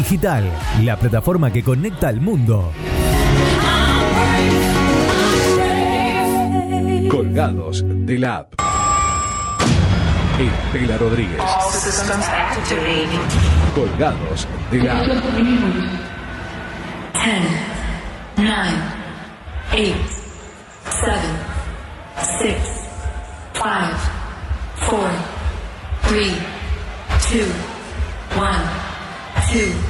Digital, la plataforma que conecta al mundo. Colgados de la app. Estela Rodríguez. Colgados de la app. 10, 9, 8, 7, 6, 5, 4, 3, 2, 1, 2,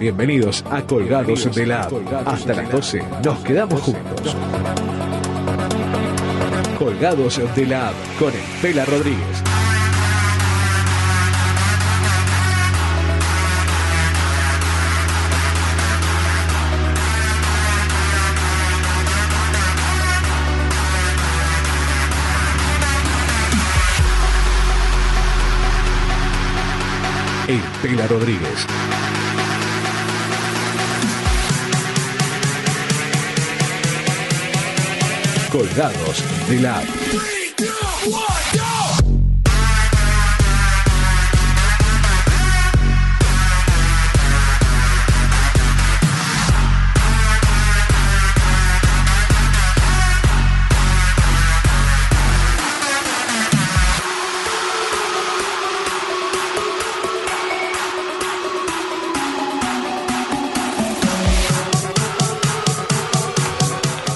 Bienvenidos a Colgados de la. Hasta las 12 nos quedamos juntos. Colgados de la con Estela Rodríguez. Estela Rodríguez. Colgados de la.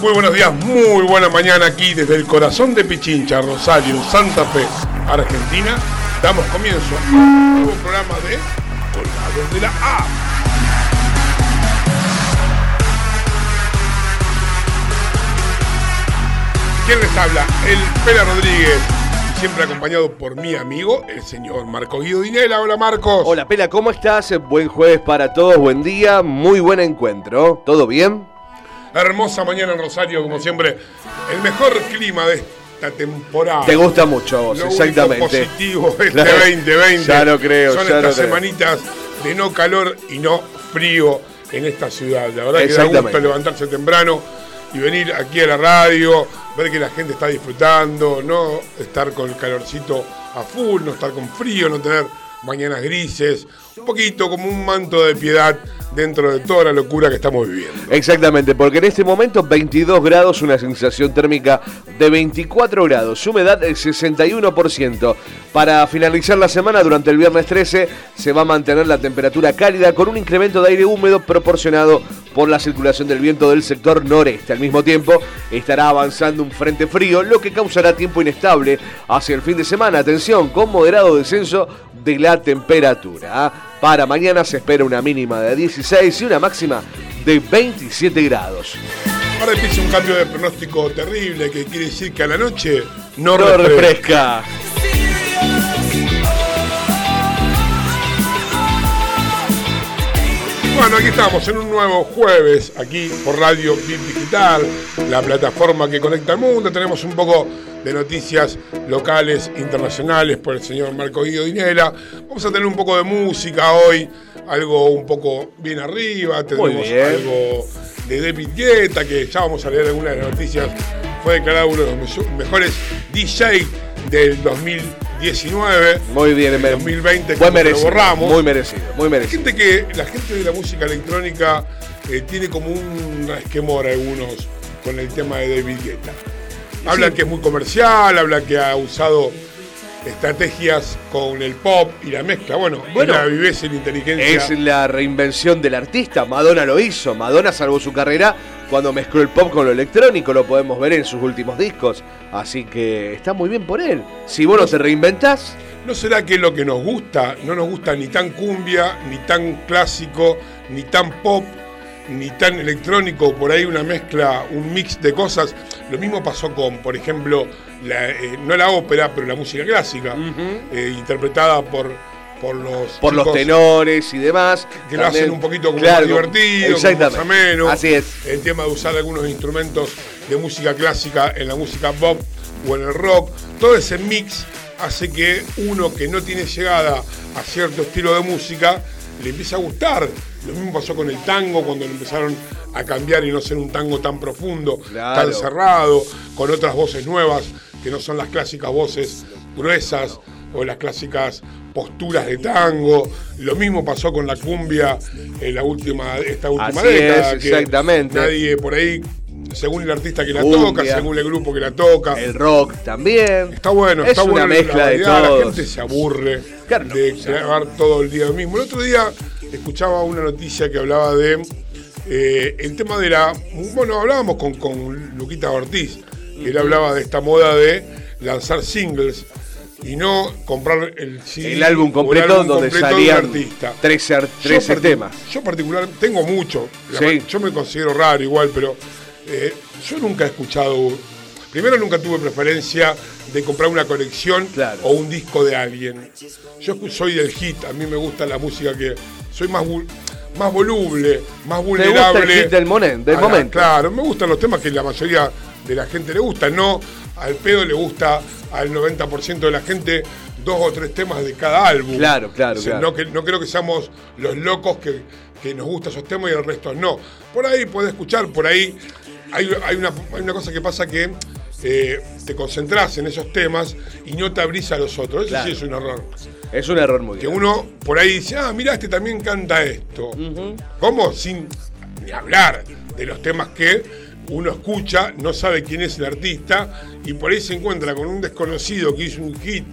Muy buenos días, muy buena mañana aquí desde el corazón de Pichincha, Rosario, Santa Fe, Argentina. Damos comienzo a un nuevo programa de Colgados de la A. ¿Quién les habla? El Pela Rodríguez, siempre acompañado por mi amigo, el señor Marco Guido Dinela. Hola Marcos. Hola Pela, ¿cómo estás? Buen jueves para todos, buen día, muy buen encuentro. ¿Todo bien? Hermosa mañana en Rosario, como siempre. El mejor clima de esta temporada. Te gusta mucho a vos, Lo exactamente. único positivo este Claro. 2020. Ya lo creo, Son ya lo estas creo. semanitas de no calor y no frío en esta ciudad. La verdad que da gusto levantarse temprano y venir aquí a la radio, ver que la gente está disfrutando, no estar con el calorcito a full, no estar con frío, no tener mañanas grises, un poquito como un manto de piedad dentro de toda la locura que estamos viviendo. Exactamente, porque en este momento 22 grados, una sensación térmica de 24 grados, humedad del 61%. Para finalizar la semana, durante el viernes 13, se va a mantener la temperatura cálida con un incremento de aire húmedo proporcionado por la circulación del viento del sector noreste. Al mismo tiempo, estará avanzando un frente frío, lo que causará tiempo inestable hacia el fin de semana. Atención, con moderado descenso de la temperatura. ¿ah? Para mañana se espera una mínima de 16 y una máxima de 27 grados. Ahora empieza un cambio de pronóstico terrible que quiere decir que a la noche no, No refresca. refresca. Bueno, aquí estamos en un nuevo jueves, aquí por Radio Bip Digital, la plataforma que conecta al mundo. Tenemos un poco de noticias locales, internacionales por el señor Marco Guido Dinela. Vamos a tener un poco de música hoy, algo un poco bien arriba. Tenemos bien. algo de David Guetta, que ya vamos a leer algunas de las noticias. Fue declarado uno de los me- mejores DJ del 2019. Muy bien, El me- 2020 buen que lo merecido, borramos. muy merecido, muy merecido. gente que, la gente de la música electrónica eh, tiene como un resquemor algunos con el tema de David Guetta. Hablan que es muy comercial, hablan que ha usado estrategias con el pop y la mezcla. Bueno, Bueno, es la viveza y la inteligencia. Es la reinvención del artista. Madonna lo hizo. Madonna salvó su carrera cuando mezcló el pop con lo electrónico. Lo podemos ver en sus últimos discos. Así que está muy bien por él. Si vos no te reinventás, ¿No será que lo que nos gusta no nos gusta ni tan cumbia, ni tan clásico, ni tan pop? ni tan electrónico, por ahí una mezcla, un mix de cosas. Lo mismo pasó con, por ejemplo, la, eh, no la ópera, pero la música clásica, eh, interpretada por, por los Por los tenores y demás. que lo hacen un poquito como Claro, más divertido, como más ameno. Así es. El tema de usar algunos instrumentos de música clásica en la música pop o en el rock. Todo ese mix hace que uno que no tiene llegada a cierto estilo de música le empiece a gustar. Lo mismo pasó con el tango cuando lo empezaron a cambiar y no ser un tango tan profundo, Claro. tan cerrado, con otras voces nuevas que no son las clásicas voces gruesas o las clásicas posturas de tango. Lo mismo pasó con la cumbia en la última, esta última Así década. es, que exactamente. Nadie por ahí, según el artista que la Cumbia. toca, según el grupo que la toca. El rock también. Está bueno, es está una bueno. mezcla la de variedad, La todos. gente se aburre Claro, no, de grabar todo el día lo mismo. El otro día escuchaba una noticia que hablaba de eh, el tema de la. Bueno, hablábamos con, con Luquita Ortiz. Él hablaba de esta moda de lanzar singles y no comprar el CD El álbum completo álbum donde completo salían artista. 13, ar- Yo 13 partic- temas. Yo particular tengo mucho. Sí. Yo me considero raro igual, pero eh, yo nunca he escuchado. Primero nunca tuve preferencia de comprar una colección Claro. o un disco de alguien. Yo soy del hit, a mí me gusta la música que soy más más voluble, más ¿Te vulnerable. gusta el hit del, monen- del la- momento? Claro, me gustan los temas que la mayoría de la gente le gusta, no al pedo le gusta al 90% de la gente dos o tres temas de cada álbum. Claro, claro, O sea, claro. No, que, no creo que seamos los locos que, que nos gustan esos temas y el resto no. Por ahí puedes escuchar, por ahí hay, hay una, hay una cosa que pasa que eh, te concentras en esos temas y no te abrís a los otros. Eso Claro. sí es un error. Es un error muy Que grande. uno por ahí dice, ah, mira, este también canta esto. ¿Cómo? Sin ni hablar de los temas que uno escucha, no sabe quién es el artista y por ahí se encuentra con un desconocido que hizo un hit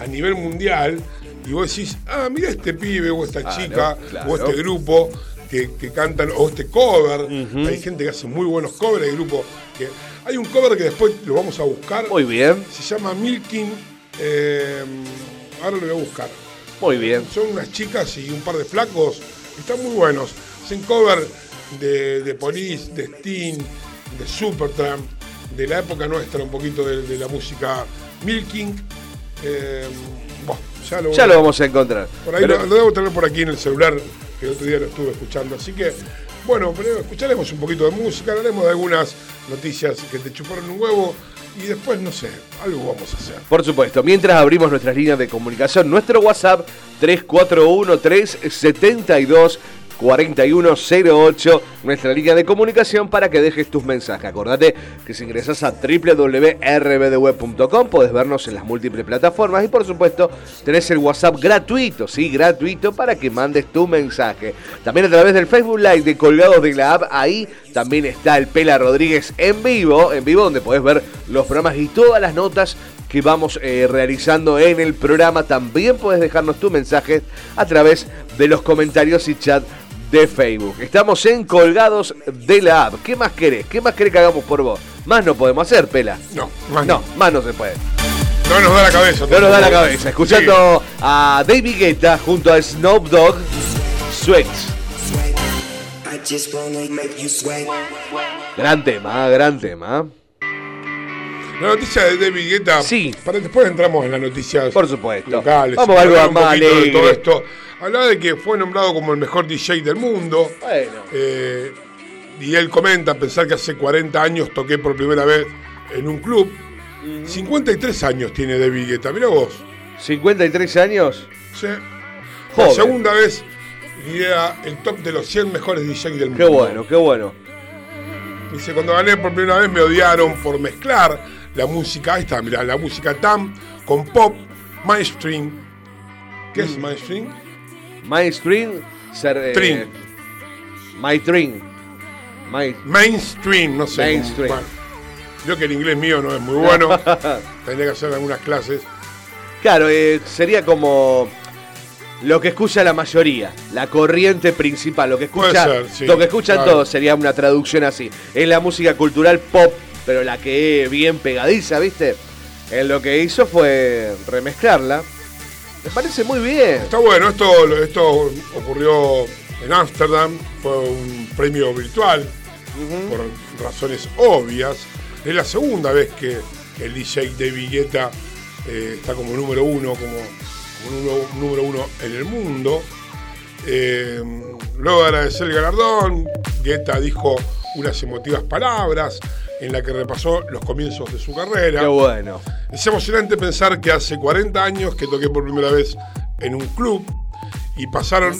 a nivel mundial y vos decís, ah, mira este pibe o esta Claro, chica claro. o este grupo que, que cantan o este cover. Hay gente que hace muy buenos covers, hay grupos que... Hay un cover que después lo vamos a buscar. Muy bien, Se llama Milking. eh, ahora lo voy a buscar. muy bien. Son unas chicas y un par de flacos. Están muy buenos. Hacen cover de, de Police, de Sting, de Supertramp, de la época nuestra, un poquito de, de la música Milking. Eh, bueno, ya lo, Ya lo vamos a encontrar. por ahí Pero- lo, lo debo tener por aquí en el celular, que el otro día lo estuve escuchando. Así que, bueno, pero escucharemos un poquito de música, hablaremos de algunas noticias que te chuparon un huevo y después, no sé, algo vamos a hacer. Por supuesto, mientras abrimos nuestras líneas de comunicación, nuestro WhatsApp 341-372. 4108, nuestra línea de comunicación para que dejes tus mensajes. Acordate que si ingresas a www.rbdweb.com podés vernos en las múltiples plataformas y por supuesto tenés el WhatsApp gratuito, sí, gratuito para que mandes tu mensaje. También a través del Facebook Live de Colgados de la App, ahí también está el Pela Rodríguez en vivo, en vivo donde podés ver los programas y todas las notas que vamos eh, realizando en el programa. También puedes dejarnos tu mensaje a través de los comentarios y chat de Facebook. Estamos en Colgados de la App. ¿Qué más querés? ¿Qué más querés que hagamos por vos? Más no podemos hacer, Pela. No, más No, no. más no se puede. No nos da la cabeza. No nos da la cabeza. Escuchando a David Guetta junto a Snoop Dogg, sweat. Gran tema, gran tema. La noticia de David Guetta. Sí. Para después entramos en las noticias Por supuesto. locales. Vamos a algo más poquito de alegre. todo esto. Hablaba de que fue nombrado como el mejor DJ del mundo. Bueno. Eh, y él comenta, pensar que hace 40 años toqué por primera vez en un club. 53 años tiene David Guetta, mira vos. 53 años. Sí. La Joven. segunda vez lidera el top de los 100 mejores DJs del mundo. Qué bueno, qué bueno. Dice, cuando gané por primera vez me odiaron por mezclar la música, ahí está, mirá, la música TAM con pop, mainstream. ¿Qué Mm. es mainstream? Mainstream, ser. eh, Trin. My Trin. My. Mainstream, no sé. Mainstream. bueno. yo que el inglés mío no es muy bueno, tendría que hacer algunas clases. Claro, eh, sería como lo que escucha la mayoría, la corriente principal, lo que escucha, ser, sí, lo que escuchan claro. todos sería una traducción así. Es la música cultural pop, pero la que es bien pegadiza, ¿viste? Él lo que hizo fue remezclarla. Me parece muy bien. Está bueno, esto, esto ocurrió en Ámsterdam, fue un premio virtual, por razones obvias. Es la segunda vez que el DJ David Guetta eh, está como número uno, como, como número, número uno en el mundo. Eh, luego de agradecer el galardón, Guetta dijo unas emotivas palabras en la que repasó los comienzos de su carrera. Qué bueno. Es emocionante pensar que hace 40 años que toqué por primera vez en un club y pasaron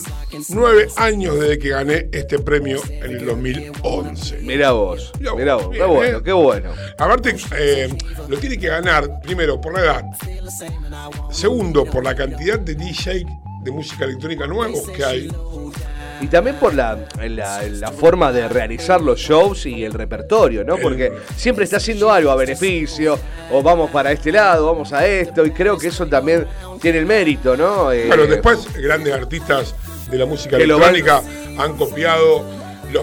nueve años desde que gané este premio en el 2011. Mirá vos, Mirá vos, mirá vos, qué bueno, eh. qué bueno. Aparte, eh, lo tiene que ganar, primero, por la edad. Segundo, por la cantidad de DJ de música electrónica nuevos que hay. Y también por la, la, la forma de realizar los shows y el repertorio, ¿no? Porque siempre está haciendo algo a beneficio, o vamos para este lado, vamos a esto, y creo que eso también tiene el mérito, ¿no? Eh, Bueno, después grandes artistas de la música van- electrónica han copiado lo-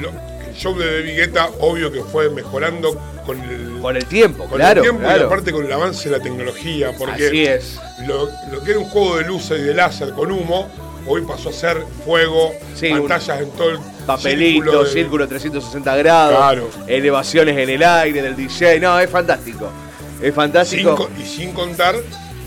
lo- el show de David Guetta, obvio que fue mejorando con el, Con el tiempo, con claro. el tiempo y claro. aparte con el avance de la tecnología, porque Así es. Lo, lo que era un juego de luces y de láser con humo, hoy pasó a ser fuego, Sí, pantallas en todo el Papelito, de- círculo 360 grados, Claro. elevaciones en el aire del DJ. No, es fantástico. Es fantástico. co- y sin contar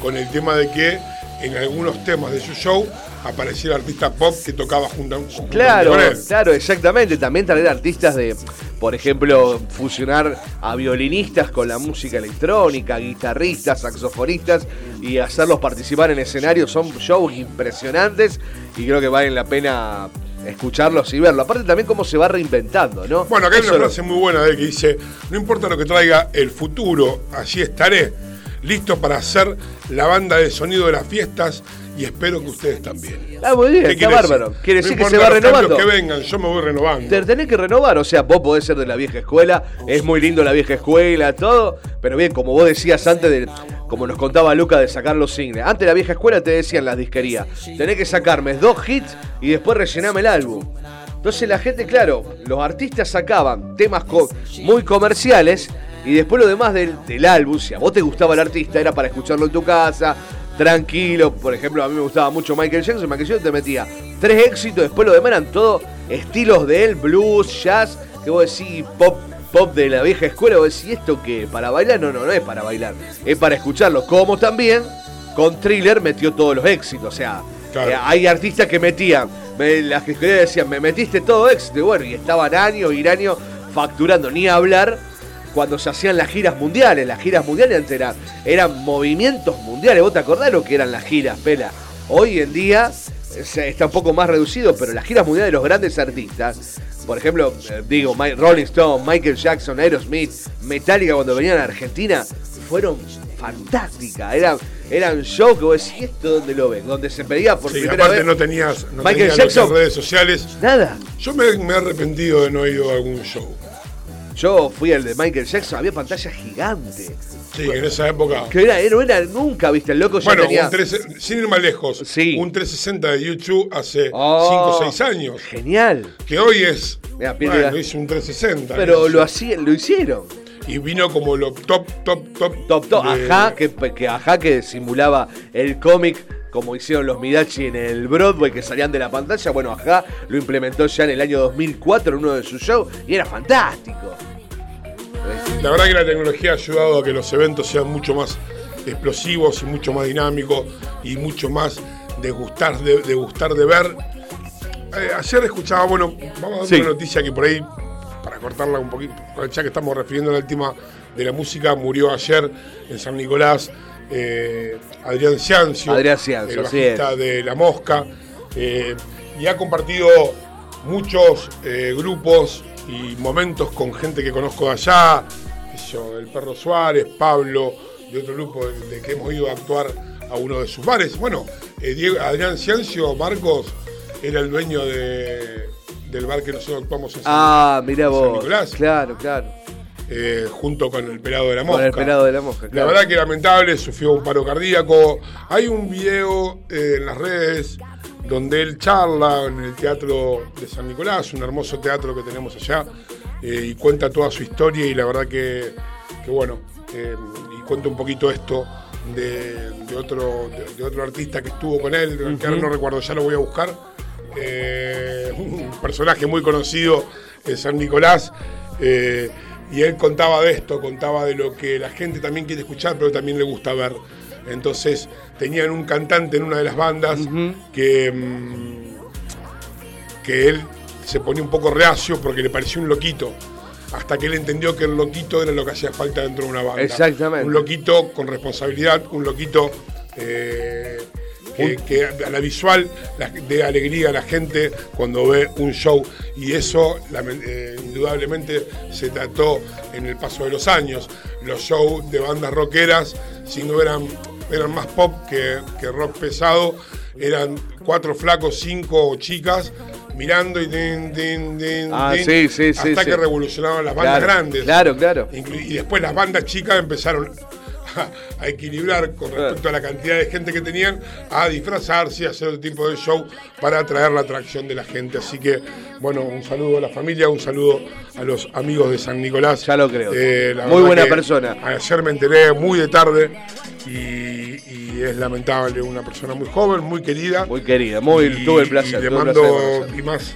con el tema de que en algunos temas de su show aparecía el artista pop que tocaba junto, junto Claro, con él. claro, exactamente. También traer artistas de, por ejemplo, fusionar a violinistas con la música electrónica, guitarristas, saxofonistas y hacerlos participar en escenarios. Son shows impresionantes y creo que valen la pena escucharlos y verlo. Aparte también cómo se va reinventando, ¿no? Bueno, acá hay Eso una lo- frase muy buena de él que dice, no importa lo que traiga el futuro, allí estaré, listo para hacer la banda de sonido de las fiestas y espero que ustedes también. Ah, muy bien, ¿Qué está quiere bárbaro. decir? Quiere No decir que se va renovando. que vengan, yo me voy renovando. Te tenés que renovar, o sea, vos podés ser de la vieja escuela, es muy lindo la vieja escuela, todo, pero bien, como vos decías antes, de, como nos contaba Luca, de sacar los signes. Antes de la vieja escuela te decían las disquerías, tenés que sacarme dos hits y después rellename el álbum. Entonces la gente, claro, los artistas sacaban temas co- muy comerciales y después lo demás del, del álbum, si a vos te gustaba el artista, era para escucharlo en tu casa, tranquilo. Por ejemplo, a mí me gustaba mucho Michael Jackson. Michael Jackson te metía tres éxitos, después lo demás eran todos estilos de él, blues, jazz, que vos decís pop. Pop de la vieja escuela, vos decís, ¿esto qué? ¿Para bailar? No, no, no es para bailar, es para escucharlo. Como también con Thriller metió todos los éxitos, o sea, Claro. eh, hay artistas que metían, me, las que decían, me metiste todo éxito, y bueno, y estaban años y años facturando, ni hablar cuando se hacían las giras mundiales. Las giras mundiales antes eran, eran movimientos mundiales. ¿Vos te acordás lo que eran las giras, Pela? Hoy en día eh, está un poco más reducido, pero las giras mundiales de los grandes artistas, por ejemplo, eh, digo, Rolling Stone, Michael Jackson, Aerosmith, Metallica cuando venían a Argentina, fueron fantásticas. Eran, eran shows que vos decís, ¿esto dónde lo ven? Donde se pedía por Sí, primera aparte vez. no tenías, no Michael tenías Jackson. redes sociales. Nada. Yo me, me he arrepentido de no haber ido a algún show. Yo fui al de Michael Jackson, había pantalla gigante. Sí, en esa época. Que era, no era nunca, viste, el loco ya Bueno, tenía. un 13 sin ir más lejos, Sí. un 360 de YouTube hace 5 Oh, o 6 años, Genial. que hoy es, Mira, bueno, hizo un 360. Pero ¿no? lo hacían, lo hicieron. Y vino como lo top, top, top. Top, top. de- Ajá, que, que ajá que simulaba el cómic como hicieron los Midachi en el Broadway que salían de la pantalla. Bueno, ajá lo implementó ya en el año 2004 en uno de sus shows y era fantástico. La verdad que la tecnología ha ayudado a que los eventos sean mucho más explosivos y mucho más dinámicos y mucho más de gustar de, de gustar de ver. Eh, ayer escuchaba, bueno, vamos a dar Sí. una noticia que por ahí, para cortarla un poquito, ya que estamos refiriendo al tema de la música, murió ayer en San Nicolás eh, Adrián Ciancio, Adrián Ciancio, el bajista de La Mosca, eh, y ha compartido muchos eh, grupos y momentos con gente que conozco de allá, el Perro Suárez, Pablo, de otro grupo de, que hemos ido a actuar a uno de sus bares. Bueno, Diego- Adrián Ciancio Marcos era el dueño de- del bar que nosotros actuamos en San, Ah, mirá en San vos. Nicolás, Claro, claro. Eh, junto con el pelado de la mosca. Con el pelado de la mosca. La claro. verdad que lamentable, sufrió un paro cardíaco. Hay un video eh, en las redes donde él charla en el Teatro de San Nicolás, un hermoso teatro que tenemos allá, eh, y cuenta toda su historia y la verdad que, que bueno, y cuenta un poquito esto de, de otro, de, de otro artista que estuvo con él, que ahora no recuerdo, ya lo voy a buscar, eh, un personaje muy conocido en San Nicolás. eh, y él contaba de esto, contaba de lo que la gente también quiere escuchar, pero también le gusta ver. Entonces tenían un cantante en una de las bandas que, mm, que él se ponía un poco reacio porque le pareció un loquito. Hasta que él entendió que el loquito era lo que hacía falta dentro de una banda. Exactamente. Un loquito con responsabilidad, un loquito eh, que, que a la visual la- dé alegría a la gente cuando ve un show. Y eso eh, indudablemente se trató en el paso de los años. Los shows de bandas rockeras, si no eran, eran más pop que, que rock pesado, eran cuatro flacos, cinco chicas mirando y din, din, din, Ah, sí, sí, hasta sí. que revolucionaron las bandas Claro, grandes. Claro, claro. Y después las bandas chicas empezaron a, a equilibrar con respecto a la cantidad de gente que tenían, a disfrazarse y a hacer otro tipo de show para atraer la atracción de la gente. Así que, bueno, un saludo a la familia, un saludo a los amigos de San Nicolás. Ya lo creo. Eh, Muy buena persona. Ayer me enteré muy de tarde y, y es lamentable, una persona muy joven, muy querida. Muy querida, muy, Y- tuve el placer. y le mando y más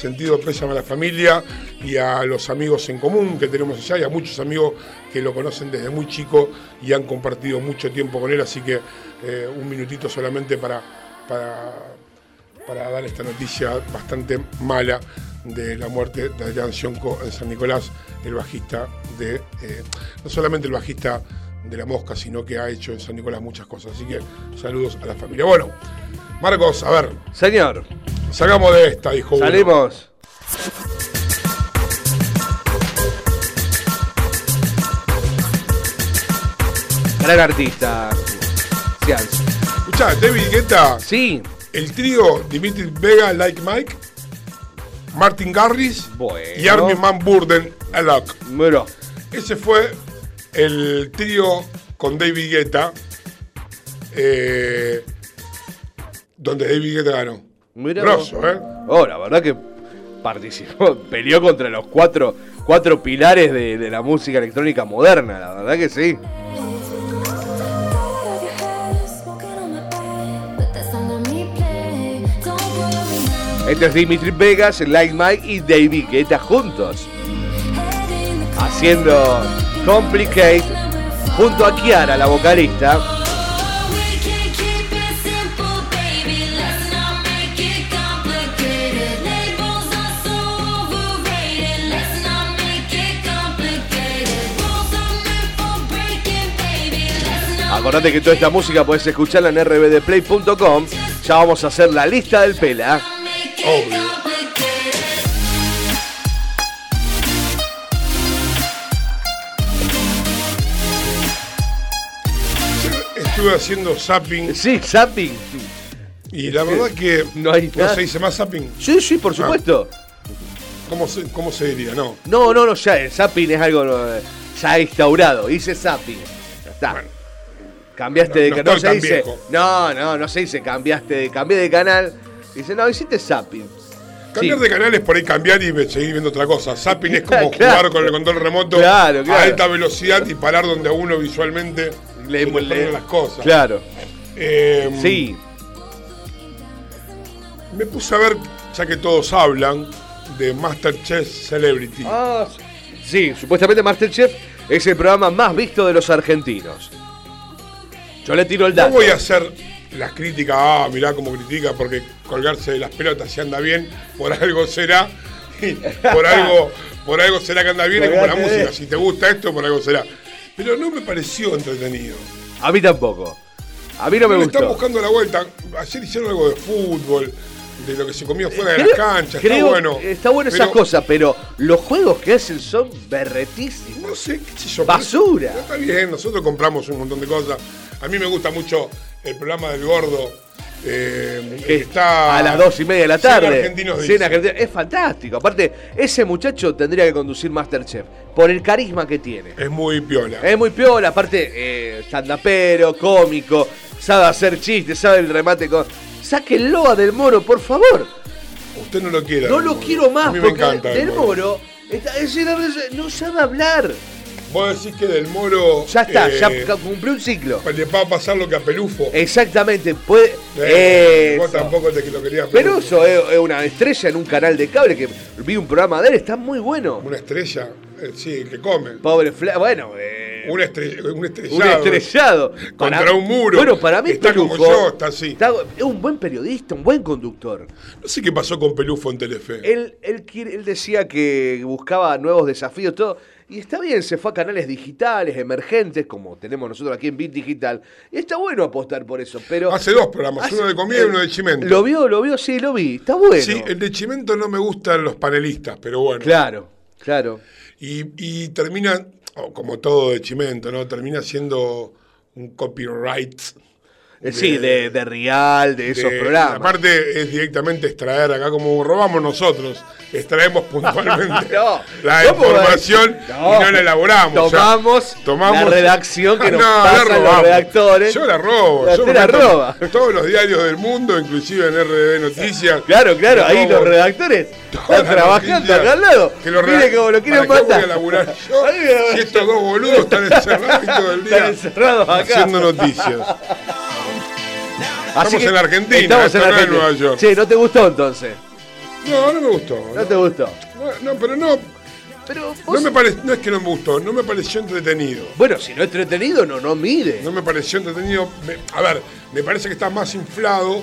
sentido pésame a la familia y a los amigos en común que tenemos allá y a muchos amigos que lo conocen desde muy chico y han compartido mucho tiempo con él. Así que eh, un minutito solamente para, para, para dar esta noticia bastante mala de la muerte de Adrián Sionco en San Nicolás, el bajista de, eh, no solamente el bajista de La Mosca, sino que ha hecho en San Nicolás muchas cosas. Así que saludos a la familia. Bueno, Marcos, a ver, Señor, Salgamos de esta, dijo uno. salimos. Gran artista. Escuchá, David Guetta, Sí. el trío Dimitri Vega, Like Mike, Martin Garris Bueno. y Armin Van Burden, Alok. Bueno, Ese fue el trío con David Guetta, eh, donde David Guetta ganó. mira. Grosso, ¿eh? Oh, la verdad que participó, peleó contra los cuatro, cuatro pilares de, de la música electrónica moderna, la verdad que sí. Este es Dimitri Vegas, Like Mike y David Guetta juntos, haciendo Complicate junto a Kiara, la vocalista. Acordate que toda esta música puedes escucharla en rbdplay.com. Ya vamos a hacer la lista del pela. Obvio. Estuve haciendo zapping Sí, zapping. y la verdad que No hay ¿no nada. se dice más zapping. Sí, sí, por supuesto. ¿Cómo se, cómo se diría? No. No, no, no, ya el zapping es algo eh, ya instaurado. Hice zapping. Ya está. Bueno. Cambiaste No- de canal. No, estoy se tan dice. viejo. No, no, no se dice cambiaste de, cambié de canal. Dice, no, hiciste zapping. Cambiar Sí. de canal es por ahí cambiar y seguir viendo otra cosa. Zapping es como Claro. jugar con el control remoto Claro, a alta velocidad y parar donde a uno visualmente Le- le las cosas. Claro. Eh, Sí. Me puse a ver, ya que todos hablan, de Masterchef Celebrity. Ah, sí, supuestamente Masterchef es el programa más visto de los argentinos. Yo le tiro el No dato. voy a hacer las críticas, ah, mirá cómo critica, porque colgarse de las pelotas si anda bien, por algo será. Por algo, por algo será que anda bien, es como la música. Si te gusta esto, por algo será. Pero no me pareció entretenido. A mí tampoco. A mí no me están gustó. buscando la vuelta. Ayer hicieron algo de fútbol, de lo que se comió fuera de las canchas. creo- está bueno. Está bueno Pero esas cosas, pero los juegos que hacen son berretísimos. No sé, qué sé yo. Basura. pero Está bien, nosotros compramos un montón de cosas. A mí me gusta mucho el programa del gordo. eh, Que está a las dos y media de la tarde. dicen. argentinos. Es fantástico. Aparte, ese muchacho tendría que conducir Masterchef por el carisma que tiene. Es muy piola. Es muy piola, aparte, eh, stand-upero, cómico, sabe hacer chistes, sabe el remate con. Sáquenlo a Del Moro, por favor. Usted no lo quiere. No lo Moro. quiero A más, mí me porque encanta Del Moro está- es no sabe hablar. Vos decís que del Moro. Ya está, eh, ya ca- cumplió un ciclo. Le va a pasar lo que a Pelufo. Exactamente, puede. Eh, vos tampoco te que lo querías. Pero eso es, una estrella en un canal de cable que vi un programa de él, está muy bueno. Una estrella, eh, sí, que come. Pobre Fla, bueno, eh, Un, estre- un estrellado. un estrellado. Contra un muro. Bueno, para mí Está como Pelufo yo, está así. está- es un buen periodista, un buen conductor. No sé qué pasó con Pelufo en Telefe. Él, él decía que buscaba nuevos desafíos, todo. Y está bien, se fue a canales digitales, emergentes, como tenemos nosotros aquí en Bit Digital. Y está bueno apostar por eso, pero... Hace dos programas, Hace- uno de comida y uno de chimento. ¿Lo vio? ¿Lo vio? Sí, lo vi. Está bueno. Sí, el de Chimento no me gustan los panelistas, pero bueno. Claro, claro. Y, y termina, oh, como todo de Chimento, ¿no? Termina siendo un copyright. Eh, sí, de, de Real, de esos de- programas. Aparte es directamente extraer acá como robamos nosotros, extraemos puntualmente No, la ¿cómo información y no la elaboramos. o sea, Tomamos, tomamos la redacción que nos No, la pasan los redactores. Yo la robo. Usted yo me la roba. Todos los diarios del mundo, inclusive en RDB Noticias. Claro, claro, ahí los redactores están trabajando acá al lado. que los Mire cómo lo quieren ¿Para qué matar. voy a laburar yo? Si estos dos boludos están encerrados y todo el Están día encerrados acá. haciendo noticias. Así Estamos que en la Argentina, Estamos esto en no es Argentina. Nueva York. Che, ¿no te gustó entonces? No, no me gustó. ¿No te gustó? No, no, pero no, Pero no vos- me pare- no es que no me gustó, no me pareció entretenido. Bueno, si no es entretenido, no, no mide. No me pareció entretenido. Me- a ver, me parece que está más inflado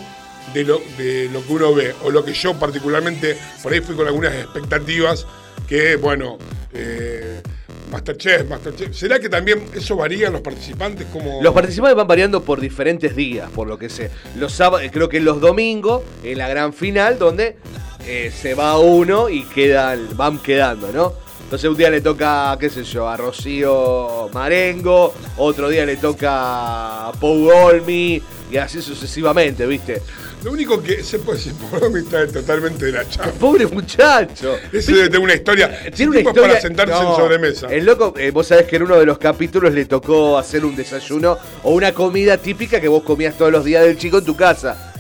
de lo, de lo que uno ve, o lo que yo particularmente, por ahí fui con algunas expectativas que, bueno, eh, Masterchef, Masterchef. ¿Será que también eso varía en los participantes? Como... Los participantes van variando por diferentes días, por lo que sé. Los sábados, creo que los domingos, en la gran final, donde eh, se va uno y quedan, van quedando, ¿no? Entonces un día le toca, qué sé yo, a Rocío Marengo, otro día le toca a Pau Olmi, y así sucesivamente, ¿viste? Lo único que se puede decir por mí está totalmente de la chapa. Pobre muchacho. Ese debe tener una historia. Tiene una historia. para sentarse No, en sobremesa. El loco, eh, vos sabés que en uno de los capítulos le tocó hacer un desayuno o una comida típica que vos comías todos los días del chico en tu casa.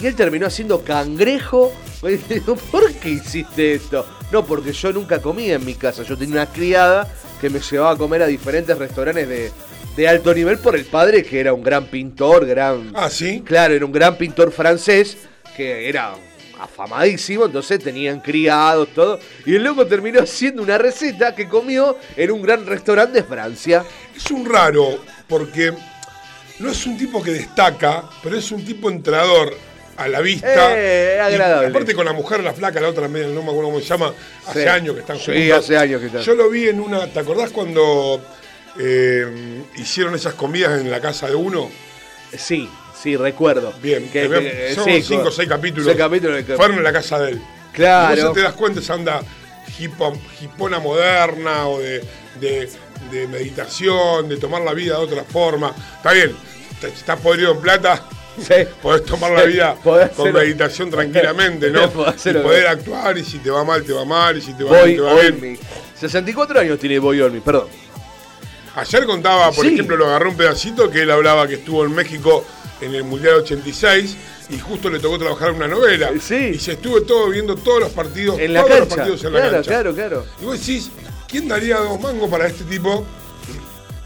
Y él terminó haciendo cangrejo. ¿Por qué hiciste esto? No, porque yo nunca comía en mi casa. Yo tenía una criada que me llevaba a comer a diferentes restaurantes de, de alto nivel por el padre, que era un gran pintor, gran. Ah, sí. Claro, era un gran pintor francés que era afamadísimo, entonces tenían criados, todo. Y el loco terminó haciendo una receta que comió en un gran restaurante de Francia. Es un raro, porque no es un tipo que destaca, pero es un tipo entrador a la vista. Eh, Y agradable. aparte con la mujer, la flaca, la otra media, no me acuerdo cómo se llama, hace Sí. años que están Sí, juntos. hace años que están. Yo lo vi en una. ¿Te acordás cuando eh, hicieron esas comidas en la casa de uno? Sí, sí, recuerdo. Bien, que, que que- son sí, cinco o seis capítulos. seis capítulos que- Fueron en la casa de él. Claro. Entonces te das cuenta esa onda hipo- hipona moderna o de, de- de meditación, de tomar la vida de otra forma. Está bien, estás podrido en plata, Sí. podés tomar la vida con meditación tranquilamente, ¿no? Podés y poder actuar, y si te va mal, te va mal, y si te va bien, Boy te va bien. Olmi. 64 años tiene Boy Olmi, perdón. Ayer contaba, por Sí. ejemplo, lo agarró un pedacito que él hablaba que estuvo en México en el Mundial 86 y justo le tocó trabajar una novela. Sí. Y se estuvo todo viendo todos los partidos, En la todos los cancha. partidos en la Claro, cancha. claro, claro. Y vos decís, ¿quién daría dos mangos para este tipo?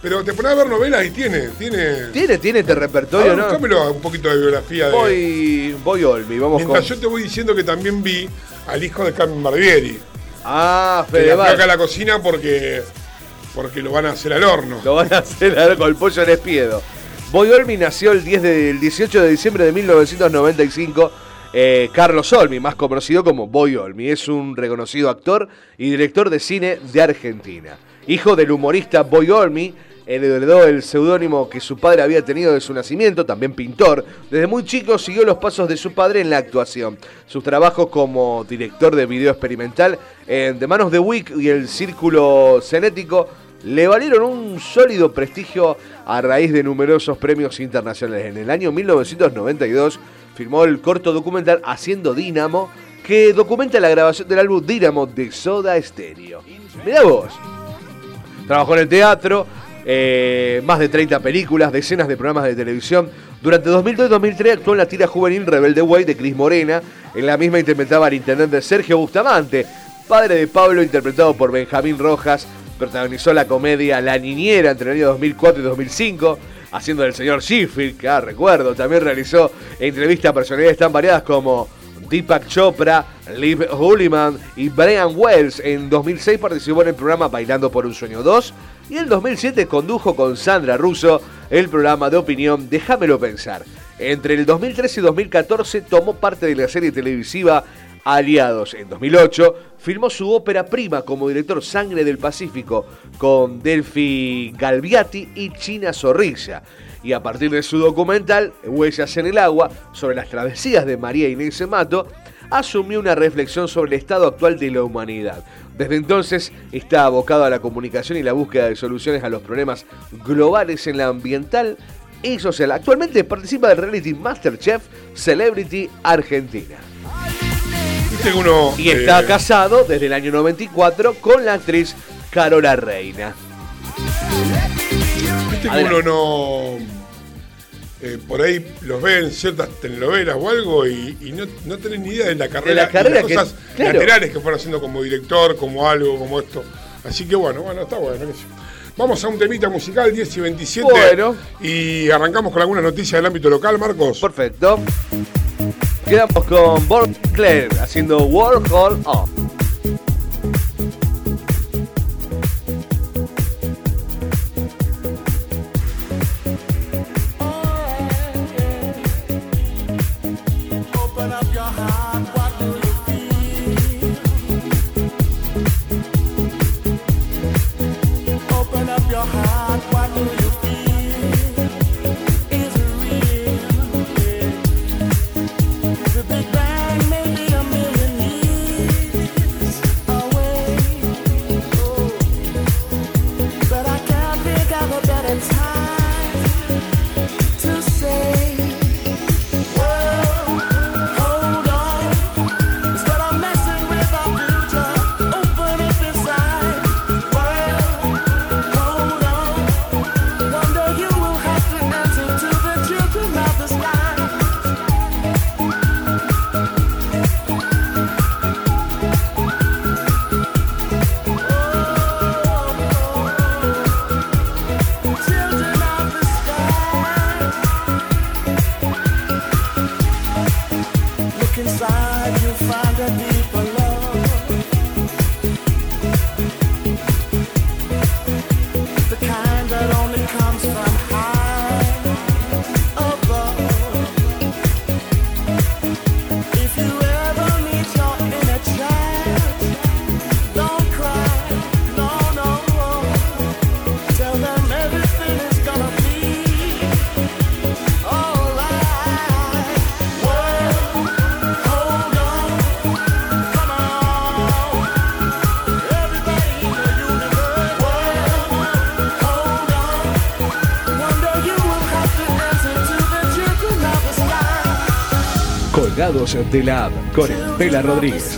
Pero te pones a ver novelas y tiene, tiene. Tiene, tiene este repertorio, ver, ¿no? un poquito de biografía de. Boy, Boy Olmi, vamos Mientras con. yo te voy diciendo que también vi al hijo de Carmen Barbieri. Ah, Fede acá a la cocina porque. Porque lo van a hacer al horno. Lo van a hacer ahora con el pollo en espiedo. Boy Olmi nació el, 10 de- el 18 de diciembre de 1995. Eh, Carlos Olmi, más conocido como Boy Olmi, es un reconocido actor y director de cine de Argentina. Hijo del humorista Boy Olmi, heredó el seudónimo que su padre había tenido de su nacimiento, también pintor. Desde muy chico siguió los pasos de su padre en la actuación. Sus trabajos como director de video experimental en De Manos de Wick y el Círculo Cenético le valieron un sólido prestigio a raíz de numerosos premios internacionales. En el año 1992 firmó el corto documental Haciendo Dínamo, que documenta la grabación del álbum Dínamo de Soda Stereo. Mirá vos. Trabajó en el teatro, eh, más de 30 películas, decenas de programas de televisión. Durante 2002 y 2003 actuó en la tira juvenil Rebelde Way de Cris Morena. En la misma interpretaba al intendente Sergio Bustamante, padre de Pablo, interpretado por Benjamín Rojas. Protagonizó la comedia La Niñera entre el año 2004 y 2005, haciendo del señor Sheffield, que ah, recuerdo. También realizó entrevistas a personalidades tan variadas como Deepak Chopra, Liv Hulliman y Brian Wells. En 2006 participó en el programa Bailando por un Sueño 2 y en 2007 condujo con Sandra Russo el programa de opinión Déjamelo Pensar. Entre el 2013 y 2014 tomó parte de la serie televisiva Aliados. En 2008 filmó su ópera prima como director Sangre del Pacífico con Delphi Galviati y China Zorrilla. Y a partir de su documental Huellas en el agua sobre las travesías de María Inés Mato, asumió una reflexión sobre el estado actual de la humanidad. Desde entonces está abocado a la comunicación y la búsqueda de soluciones a los problemas globales en la ambiental y social. Actualmente participa del reality Masterchef Celebrity Argentina. Uno, Y está eh, casado desde el año 94 con la actriz Carola Reina. Viste que uno no. eh, por ahí los ve en ciertas telenovelas o algo y, y no, no tenés ni idea de la carrera, la carrera y que- las cosas claro. laterales que fueron haciendo como director, como algo, como esto. Así que bueno, bueno, está bueno. Vamos a un temita musical, 10 y 27. Bueno. Y arrancamos con algunas noticias del ámbito local, Marcos. Perfecto. Quedamos con Born Claire haciendo Warhol On. De la app con Rodríguez.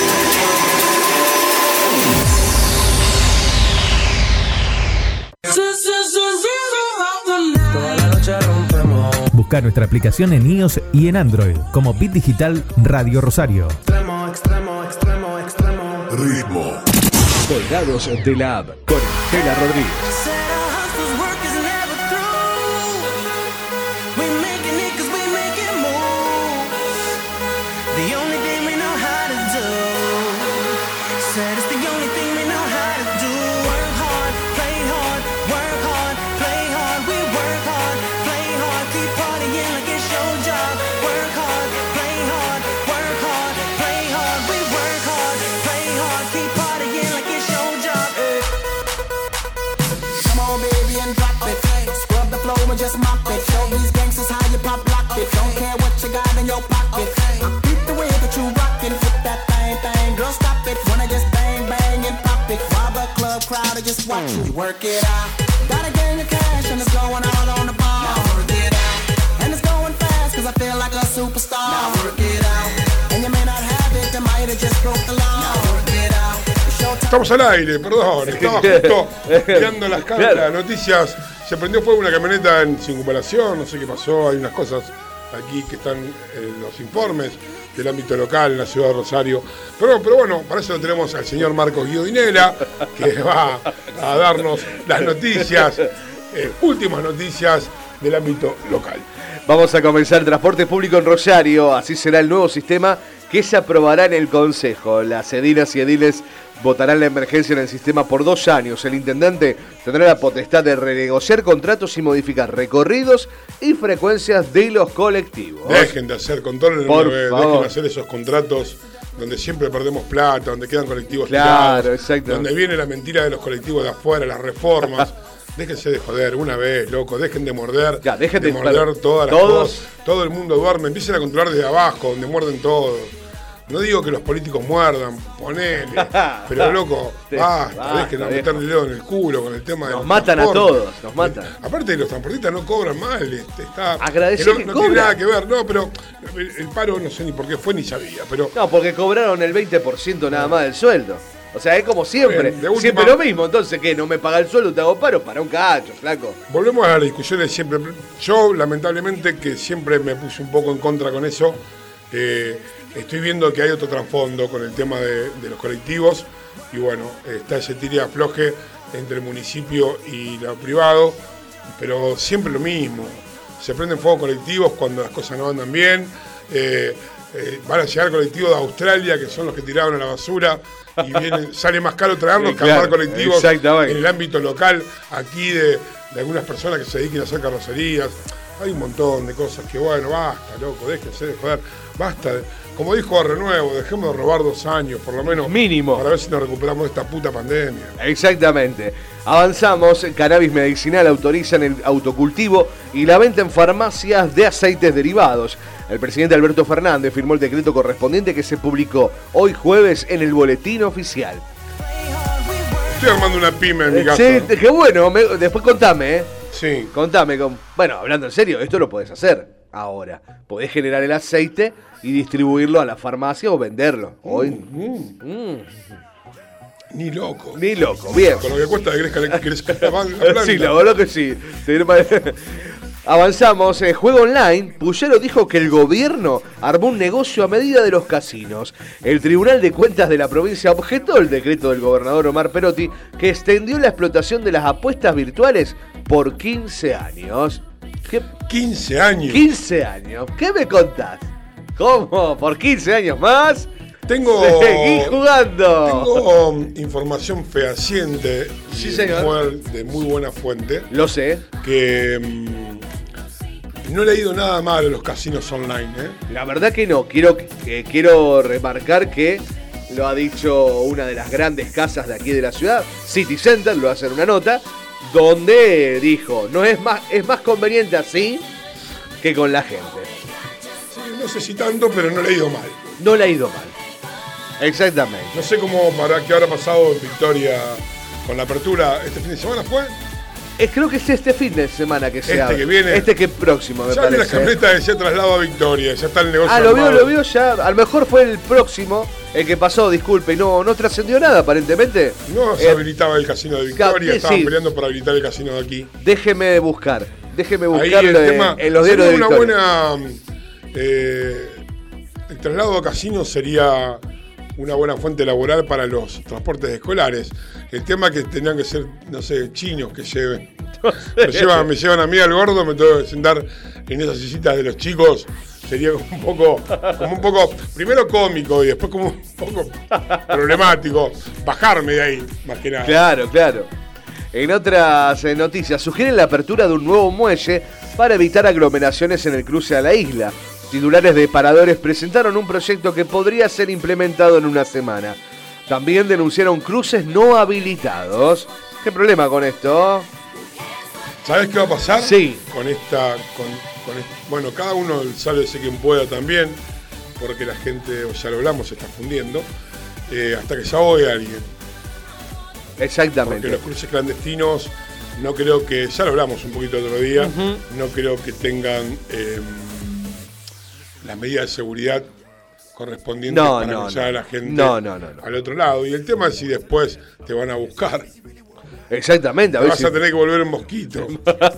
Busca nuestra aplicación en iOS y en Android como Bit Digital Radio Rosario. Extremo, extremo, extremo, extremo. Ritmo. Colgados de la app con Estela Rodríguez. Crowd are just watching you work it out. Gotta gain your cash and it's going out on the ball. Now work it out. And it's going fast cause I feel like a superstar. Now work it out. And you may not have it, you might have just broke the law. Now work it out. It's your time. Estamos al aire, perdón. Estaba justo mirando las cámaras, las noticias. Se prendió fuego una camioneta en circunvalación, no sé qué pasó. Hay unas cosas aquí que están en los informes del ámbito local en la ciudad de Rosario. Pero, pero bueno, para eso tenemos al señor Marcos Guiodinela, que va a darnos las noticias, eh, últimas noticias del ámbito local. Vamos a comenzar transporte público en Rosario. Así será el nuevo sistema que se aprobará en el Consejo. Las edilas y ediles votarán la emergencia en el sistema por dos años. El intendente tendrá la potestad de renegociar contratos y modificar recorridos y frecuencias de los colectivos. Dejen de hacer control, Por dejen de hacer esos contratos donde siempre perdemos plata, donde quedan colectivos Claro, tirados, exacto. donde viene la mentira de los colectivos de afuera, las reformas. Déjense de joder una vez, loco, dejen de morder, Ya, dejen de- morder todas las todos. cosas. Todo el mundo duerme, empiecen a controlar desde abajo, donde muerden todo. No digo que los políticos muerdan, ponele, pero loco, Sí, basta, basta, dejen de viejo. meterle dedo en el culo con el tema de Nos los matan a todos, nos matan. Aparte los transportistas no cobran mal, este, está, Agradecer no, que no cobran. tiene nada que ver, no, pero el, el paro no sé ni por qué fue ni sabía, pero No, porque cobraron el 20% nada más del sueldo. O sea, es como siempre. Bien, de última- Siempre lo mismo. Entonces, ¿qué? ¿No me paga el sueldo? ¿Te hago paro? Para un cacho, flaco. Volvemos a las discusiones siempre. Yo, lamentablemente, que siempre me puse un poco en contra con eso, eh, estoy viendo que hay otro trasfondo con el tema de, de los colectivos. Y bueno, está ese tira afloje entre el municipio y lo privado, pero siempre lo mismo. Se prenden fuego colectivos cuando las cosas no andan bien. eh, eh, van a llegar colectivos de Australia que son los que tiraron a la basura y vienen, sale más caro traerlos que armar claro, colectivos en el ámbito local, aquí de, de algunas personas que se dediquen a hacer carrocerías. Hay un montón de cosas que, bueno, basta, loco, déjense de joder, basta. Como dijo Barrio Nuevo, dejemos de robar dos años, por lo menos. Mínimo. Para ver si nos recuperamos de esta puta pandemia. Exactamente. Avanzamos. Cannabis medicinal autorizan el autocultivo y la venta en farmacias de aceites derivados. El presidente Alberto Fernández firmó el decreto correspondiente que se publicó hoy jueves en el boletín oficial. Estoy armando una pyme en mi casa. Sí, qué bueno. me- después contame, ¿eh? Sí. Contame. con- bueno, hablando en serio, esto lo podés hacer ahora. Podés generar el aceite y distribuirlo a la farmacia o venderlo. Hoy, Mm, Ni loco. ni loco. Bien. Con lo que cuesta que crezca, la- crezca la, ban- la planta. Sí, la verdad que sí. Avanzamos. eh, juego online. Puyero dijo que el gobierno armó un negocio a medida de los casinos. El Tribunal de Cuentas de la provincia objetó el decreto del gobernador Omar Perotti que extendió la explotación de las apuestas virtuales por 15 años. ¿Qué? 15 años. 15 años. ¿Qué me contás? ¿Cómo? ¿Por 15 años más? Tengo. Seguí jugando. Tengo información fehaciente y Sí, señor. de muy buena fuente Lo sé. que mm, no he leído nada mal de los casinos online. ¿eh? La verdad que no. Quiero, que, quiero remarcar que lo ha dicho una de las grandes casas de aquí de la ciudad, City Center, lo hace en una nota, donde dijo, no es más, es más conveniente así que con la gente. No sé si tanto, pero no he leído mal. No le ha ido mal. Exactamente. No sé cómo para qué habrá pasado en Victoria con la apertura este fin de semana fue. Eh, creo que es este fin de semana que se Este abre. que viene. Este que próximo, me Ya vi la parece. camioneta decía traslado a Victoria, ya está el negocio. Ah, lo vio, lo vio ya. A lo mejor fue el próximo, el que pasó, disculpe, y no, no trascendió nada aparentemente. No se Eh, habilitaba el casino de Victoria, sí, estaban sí. peleando por habilitar el casino de aquí. Déjeme buscar. Déjeme el en, tema. en los diarios de una Victoria. buena. Eh, el traslado a casino sería una buena fuente laboral para los transportes escolares. El tema es que tendrían que ser, no sé, chinos que lleven. Me llevan, me llevan a mí al gordo, me tengo que sentar en esas sillitas de los chicos. Sería como un poco, como un poco, primero cómico y después como un poco problemático. Bajarme de ahí, más que nada. Claro, claro. En otras eh, noticias, sugieren la apertura de un nuevo muelle para evitar aglomeraciones en el cruce a la isla. Titulares de paradores presentaron un proyecto que podría ser implementado en una semana. También denunciaron cruces no habilitados. ¿Qué problema con esto? ¿Sabes qué va a pasar? Sí. Con esta. Con, con est- bueno, cada uno sálvese quien pueda también, porque la gente, o ya lo hablamos, se está fundiendo, eh, hasta que se ahogue alguien. Porque Exactamente. los cruces clandestinos, no creo que, ya lo hablamos un poquito el otro día, no creo que tengan eh, las medidas de seguridad correspondientes No, para no, no. a la gente al otro lado. Y el tema es si después te van a buscar. Exactamente. A ver vas a tener que volver en mosquito.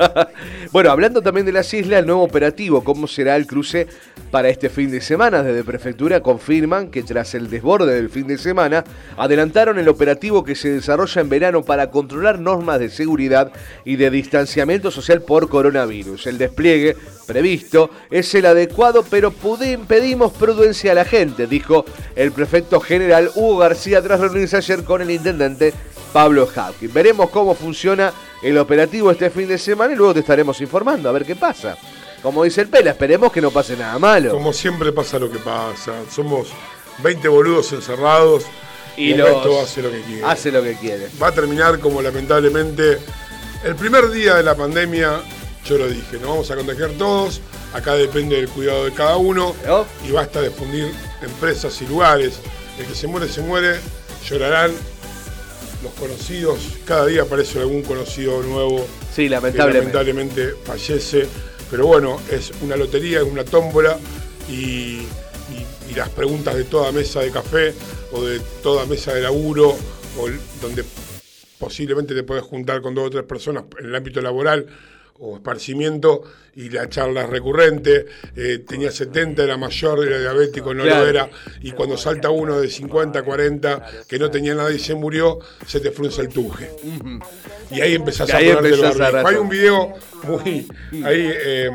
bueno, hablando también de las islas, el nuevo operativo, ¿cómo será el cruce para este fin de semana? Desde Prefectura confirman que tras el desborde del fin de semana, adelantaron el operativo que se desarrolla en verano para controlar normas de seguridad y de distanciamiento social por coronavirus. El despliegue previsto es el adecuado, pero pedimos prudencia a la gente, dijo el prefecto general Hugo García tras reunirse ayer con el intendente Pablo Hawking. Veremos cómo funciona el operativo este fin de semana y luego te estaremos informando a ver qué pasa. Como dice el Pela, esperemos que no pase nada malo. Como siempre pasa lo que pasa. Somos 20 boludos encerrados y, Y los- hace lo que quiere. Hace lo que quiere. Va a terminar como lamentablemente el primer día de la pandemia, yo lo dije, nos vamos a contagiar todos, acá depende del cuidado de cada uno ¿No? y basta de fundir empresas y lugares. El que se muere, se muere, llorarán los conocidos, cada día aparece algún conocido nuevo Sí, que lamentablemente. lamentablemente fallece. Pero bueno, es una lotería, es una tómbola y, y y las preguntas de toda mesa de café o de toda mesa de laburo, o donde posiblemente te puedes juntar con dos o tres personas en el ámbito laboral o esparcimiento y la charla recurrente, eh, tenía 70, era mayor, era diabético, no Claro. lo era, y cuando salta uno de 50, 40, que no tenía nada y se murió, se te frunce el tuje. Y ahí empezás Y a ahí ponerte a barbijo. Hay razón. un video muy... Ahí, eh,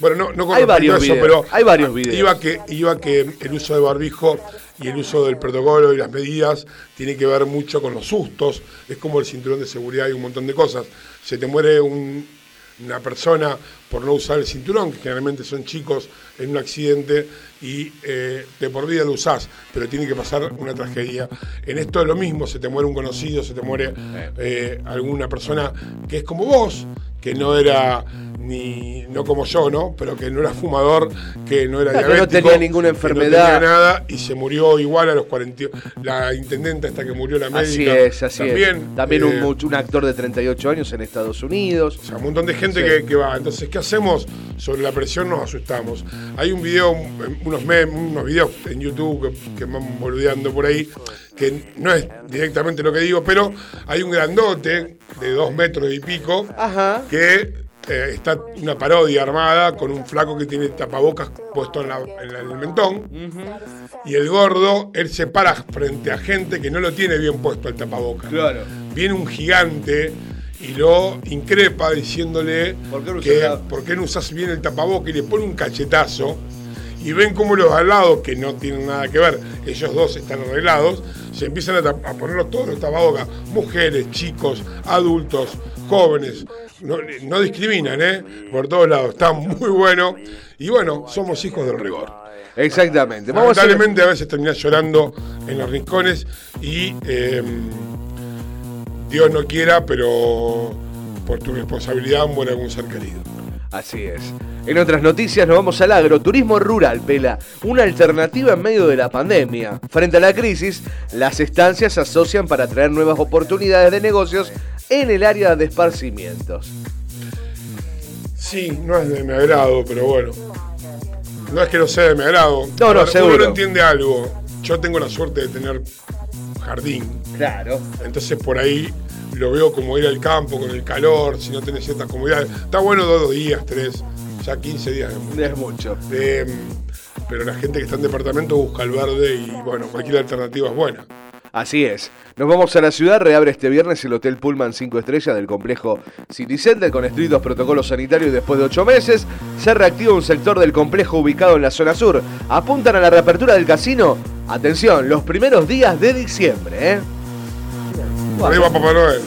bueno, no, no con Hay varios eso, videos, pero hay varios videos. Iba que, iba que el uso de barbijo y el uso del protocolo y las medidas tiene que ver mucho con los sustos. Es como el cinturón de seguridad y un montón de cosas. Se te muere un- una persona por no usar el cinturón, que generalmente son chicos en un accidente y eh, de por vida lo usás, pero tiene que pasar una tragedia. En esto es lo mismo, se te muere un conocido, se te muere eh, alguna persona que es como vos, que no era ni no como yo, ¿no? Pero que no era fumador, que no era Claro, que no diabético, tenía ninguna que no enfermedad. tenía nada y se murió igual a los 40. La intendente hasta que murió la Así médica. es, así también, es. También un, eh, much- un actor de 38 años en Estados Unidos. o sea, un montón de gente Sí. que, que va. Entonces, ¿qué hacemos? Sobre la presión nos asustamos. Hay un video, un- unos memes, unos videos en YouTube que, que me van boludeando por ahí, que no es directamente lo que digo, pero hay un grandote de dos metros y pico Ajá. que eh, está una parodia armada con un flaco que tiene tapabocas puesto en, la- en la- en el mentón. Y el gordo, él se para frente a gente que no lo tiene bien puesto el tapabocas. Claro. Viene un gigante y lo increpa diciéndole ¿Por qué no que por qué no usas bien el tapabocas y le pone un cachetazo. Y ven cómo los al lado, que no tienen nada que ver, ellos dos están arreglados, se empiezan a, a ponerlos todos los tapabocas. Mujeres, chicos, adultos, jóvenes. No, no discriminan, ¿eh? Por todos lados. Está muy bueno. Y bueno, somos hijos del rigor. Exactamente. Vamos a hacer- Lamentablemente a veces terminás llorando en los rincones y eh, Dios no quiera, pero por tu responsabilidad muere algún ser querido. Así es. En otras noticias nos vamos al agroturismo rural, Pela, una alternativa en medio de la pandemia. Frente a la crisis, las estancias se asocian para traer nuevas oportunidades de negocios en el área de esparcimientos. Sí, no es de mi agrado, pero bueno. No es que no sea de mi agrado. No, no, seguro. no entiende algo. Yo tengo la suerte de tener jardín. Claro. Entonces por ahí lo veo como ir al campo con el calor, si no tenés ciertas comodidades. Está bueno dos días, tres, ya 15 días es mucho. Es mucho. Eh, pero la gente que está en departamento busca el verde y bueno, cualquier alternativa es buena. Así es. Nos vamos a la ciudad. Reabre este viernes el Hotel Pullman 5 estrellas del complejo City Center con estrictos protocolos sanitarios después de ocho meses. Se reactiva un sector del complejo ubicado en la zona sur. Apuntan a la reapertura del casino. Atención, los primeros días de diciembre. ¿eh? Va Papá Noel.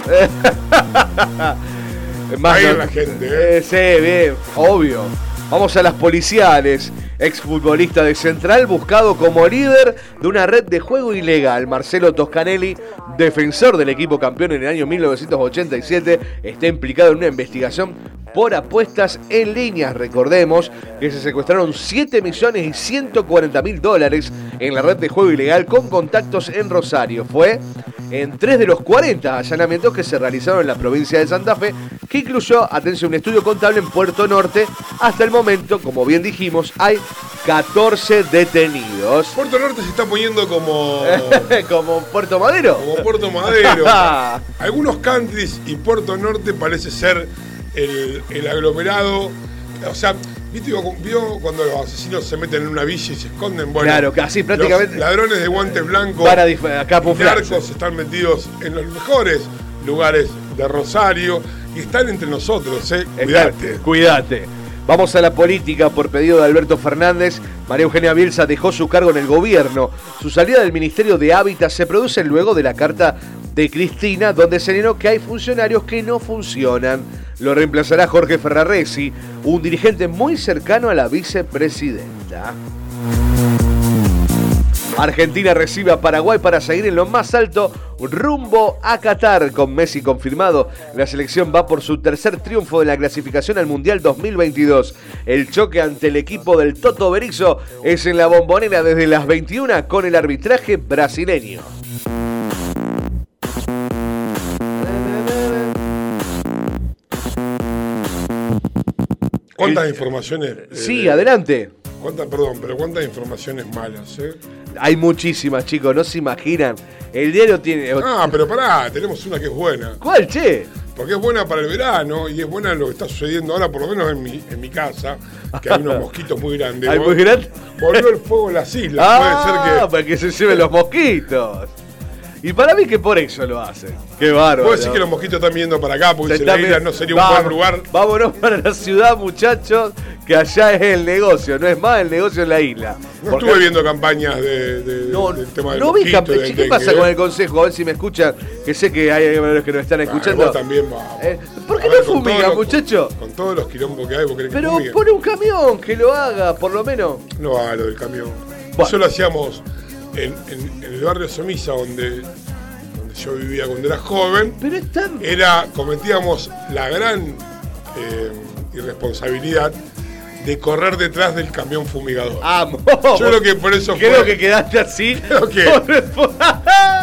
Más Ahí no- la gente, ¿eh? Eh, sí, bien, obvio. Vamos a las policiales. Exfutbolista de Central buscado como líder de una red de juego ilegal. Marcelo Toscanelli, defensor del equipo campeón en el año 1987, está implicado en una investigación por apuestas en líneas. Recordemos que se secuestraron 7 millones y 140 mil dólares en la red de juego ilegal con contactos en Rosario. Fue en tres de los 40 allanamientos que se realizaron en la provincia de Santa Fe, que incluyó, atención, un estudio contable en Puerto Norte. Hasta el momento, como bien dijimos, hay 14 detenidos. Puerto Norte se está poniendo como, como Puerto Madero. como Puerto Madero. Algunos countries y Puerto Norte parece ser el, el aglomerado. O sea, ¿viste, vio cuando los asesinos se meten en una villa y se esconden? Bueno, Claro, que así prácticamente- Los ladrones de guantes blancos. Para narcos están metidos en los mejores lugares de Rosario y están entre nosotros, ¿eh? Cuídate. Cuídate. Vamos a la política por pedido de Alberto Fernández. María Eugenia Bielsa dejó su cargo en el gobierno. Su salida del Ministerio de Hábitat se produce luego de la carta de Cristina, donde señaló que hay funcionarios que no funcionan. Lo reemplazará Jorge Ferraresi, un dirigente muy cercano a la vicepresidenta. Argentina recibe a Paraguay para seguir en lo más alto rumbo a Qatar. Con Messi confirmado, la selección va por su tercer triunfo de la clasificación al Mundial 2022. El choque ante el equipo del Toto Berizzo es en la bombonera desde las 21 con el arbitraje brasileño. ¿Cuántas informaciones? eh, Sí, adelante. cuántas, perdón, pero cuántas informaciones malas, ¿eh? Hay muchísimas, chicos, no se imaginan. El diario tiene. Ah, pero pará, tenemos una que es buena. ¿Cuál, che? Porque es buena para el verano y es buena lo que está sucediendo ahora, por lo menos en mi, en mi casa, que hay unos mosquitos muy grandes. ¿Hay muy grandes? Volvió el fuego en las islas. Ah, Puede ser que. para que se lleven los mosquitos. Y para mí que por eso lo hacen. Qué bárbaro. Puedo decir que los mosquitos están viniendo para acá, porque si la isla vi- no sería un buen lugar. Vámonos para la ciudad, muchachos, que allá es el negocio, no es más el negocio en la isla. No Porque- estuve viendo campañas de, de- No, del tema del no vi mosquito, campe- del ¿Qué pasa ¿eh? con el consejo? A ver si me escuchan, que sé que hay varios que nos están Ah, escuchando. vos también, vamos. Eh, ¿Por qué ver, no fumiga, muchacho? Con todos los quilombos que hay, ¿vos querés que Pero fumigue? pone un camión que lo haga, por lo menos. No va lo del camión. Bueno. Eso lo hacíamos en, en- en el barrio Somisa, donde, donde yo vivía cuando era joven. Pero. Era, cometíamos la gran eh, irresponsabilidad de correr detrás del camión fumigador. ¡Amo! Yo creo que por eso Creo fue- que quedaste así. Creo que-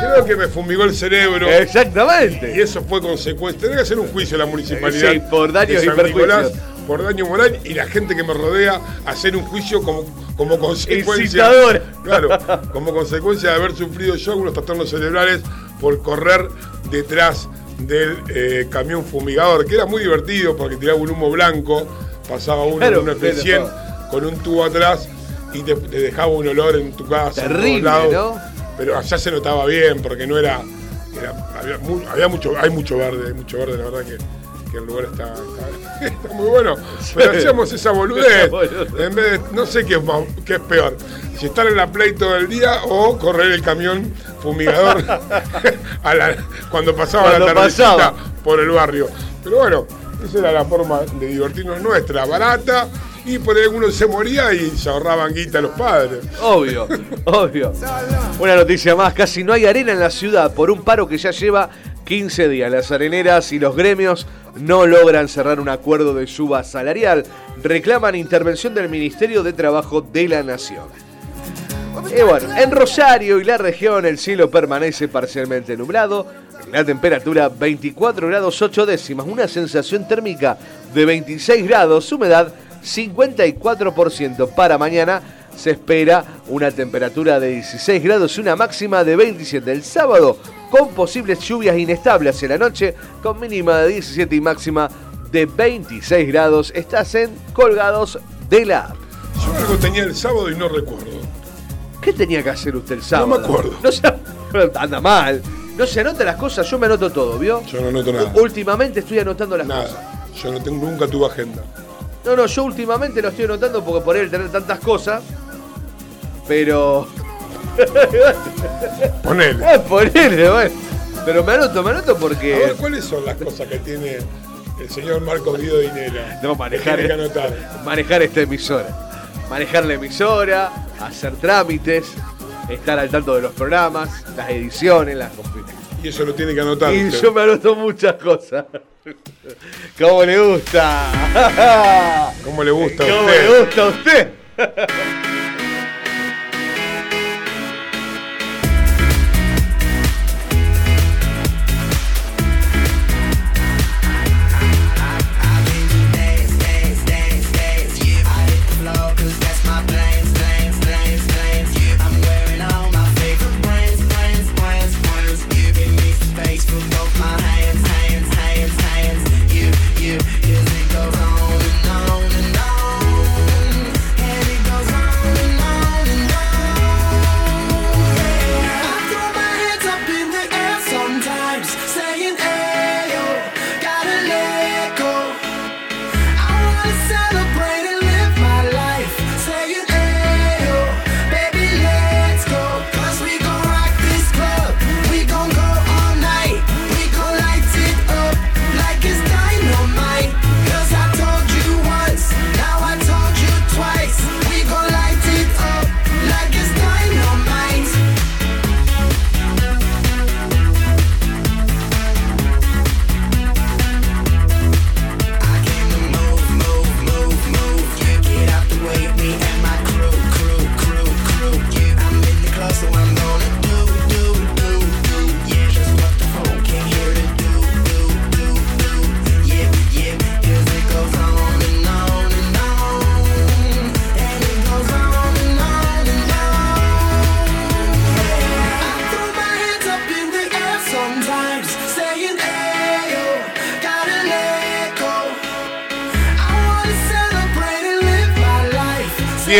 Creo que me fumigó el cerebro. Exactamente. Y eso fue consecuencia. Tenía que hacer un juicio a la municipalidad. Sí, por daños de y perjuicios. Nicolás, por daño moral y la gente que me rodea hacer un juicio como, como consecuencia. Incitador. Claro, como consecuencia de haber sufrido yo algunos trastornos cerebrales por correr detrás del eh, camión fumigador, que era muy divertido porque tiraba un humo blanco, pasaba uno Claro, en una pero- F100 con un tubo atrás y te, te dejaba un olor en tu casa. Terrible, lados. ¿no? Pero allá se notaba bien porque no era. era- había, había mucho, hay mucho verde, hay mucho verde, la verdad que, que el lugar está, está- está muy bueno. Pero hacíamos esa boludez. En vez de, no sé qué es, más- qué es peor. Si estar en la play todo el día o correr el camión fumigador a la- cuando pasaba Cuando la tardecita por el barrio. Pero bueno, esa era la forma de divertirnos nuestra, barata. Y por ahí algunos se moría y se ahorraban guita a los padres. Obvio, obvio. Una noticia más, casi no hay arena en la ciudad por un paro que ya lleva 15 días. Las areneras y los gremios no logran cerrar un acuerdo de suba salarial. Reclaman intervención del Ministerio de Trabajo de la Nación. Y bueno, en Rosario y la región el cielo permanece parcialmente nublado. La temperatura 24 grados 8 décimas, una sensación térmica de 26 grados, humedad 54%. Para mañana se espera una temperatura de 16 grados y una máxima de 27. El sábado con posibles lluvias inestables hacia la noche con mínima de 17 y máxima de 26 grados. Estás en Colgados de la App. Yo algo tenía el sábado y no recuerdo. ¿Qué tenía que hacer usted el sábado? me acuerdo. No se, anda mal. No se anota las cosas, yo me anoto todo, ¿vio? Yo no noto nada. Últimamente estoy anotando las cosas. Nada. Yo no tengo, nunca tuve agenda. No, no, yo últimamente lo estoy anotando porque por él tener tantas cosas. Pero. Ponele. Ah, ponele, bueno. Pero me anoto, me anoto A ver, porque. ¿cuáles son las cosas que tiene el señor Marcos Guido Dinero? No, manejar, Que anotar. manejar esta emisora. Manejar la emisora, hacer trámites, estar al tanto de los programas, las ediciones, las Y eso lo tiene que anotar. Y usted. yo me anoto muchas cosas. ¿Cómo le gusta? ¿Cómo le gusta a ¿Cómo usted? le gusta a usted?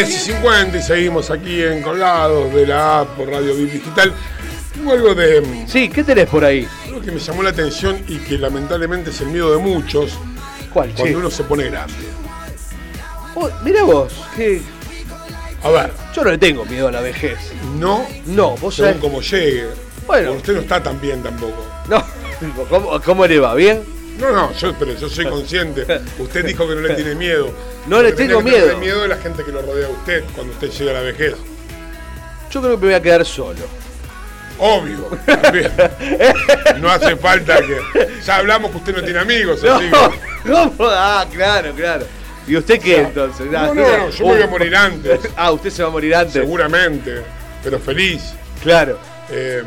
10 y 50 y seguimos aquí en Colgados de la app por Radio Bit Digital. Tengo algo de Sí, ¿qué tenés por ahí? algo que me llamó la atención y que lamentablemente es el miedo de muchos ¿Cuál, cuando uno se pone grande. Oh, mirá vos, que A ver, yo no le tengo miedo a la vejez. no, No, vos según sabés. como llegue. Bueno. Porque usted no está tan bien tampoco. No, ¿cómo, cómo le va? ¿Bien? No, no, yo, pero yo soy consciente. Usted dijo que no le tiene miedo. No le tengo tiene que tener miedo. miedo de la gente que lo rodea a usted cuando usted llega a la vejez. Yo creo que me voy a quedar solo. Obvio, también. No hace falta que. Ya hablamos que usted no tiene amigos, No, así que- ¿cómo? Ah, claro, claro. ¿Y usted qué entonces? Ah, No, no, no, yo me voy a morir antes. Ah, usted se va a morir antes. Seguramente, pero feliz. Claro. Eh,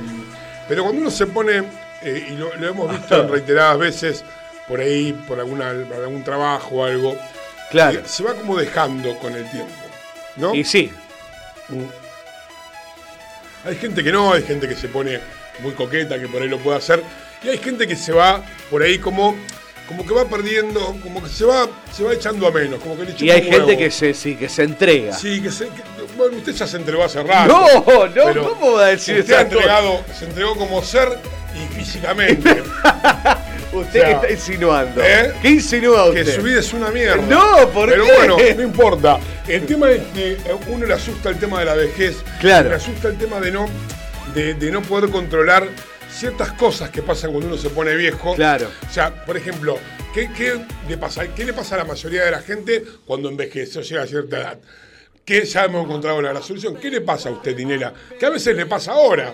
pero cuando uno se pone, eh, y lo, lo hemos visto en reiteradas veces, por ahí, por alguna, algún trabajo o algo, Claro. se va como dejando con el tiempo. ¿No? Y sí, Hay gente que no, hay gente que se pone muy coqueta, que por ahí lo puede hacer, y hay gente que se va por ahí como, como que va perdiendo, como que se va, se va echando a menos, como que le y hay gente huevo. que se, sí, que se entrega. Sí, que se. que- bueno, usted ya se entregó hace rato. No, no, ¿cómo va a decir usted esas ha entregado, se entregó como ser y físicamente. ¿Usted O sea, está insinuando? ¿eh? ¿Qué insinúa que usted? su vida es una mierda. No, ¿por Pero qué? bueno, no importa. El tema es que a uno le asusta el tema de la vejez. Claro. Le asusta el tema de no, de, de no poder controlar ciertas cosas que pasan cuando uno se pone viejo. Claro. O sea, por ejemplo, ¿qué, qué le pasa? ¿qué le pasa a la mayoría de la gente cuando envejece o llega a cierta edad? Que ya hemos encontrado la, la solución. ¿Qué le pasa a usted, Tinela? Que a veces le pasa ahora.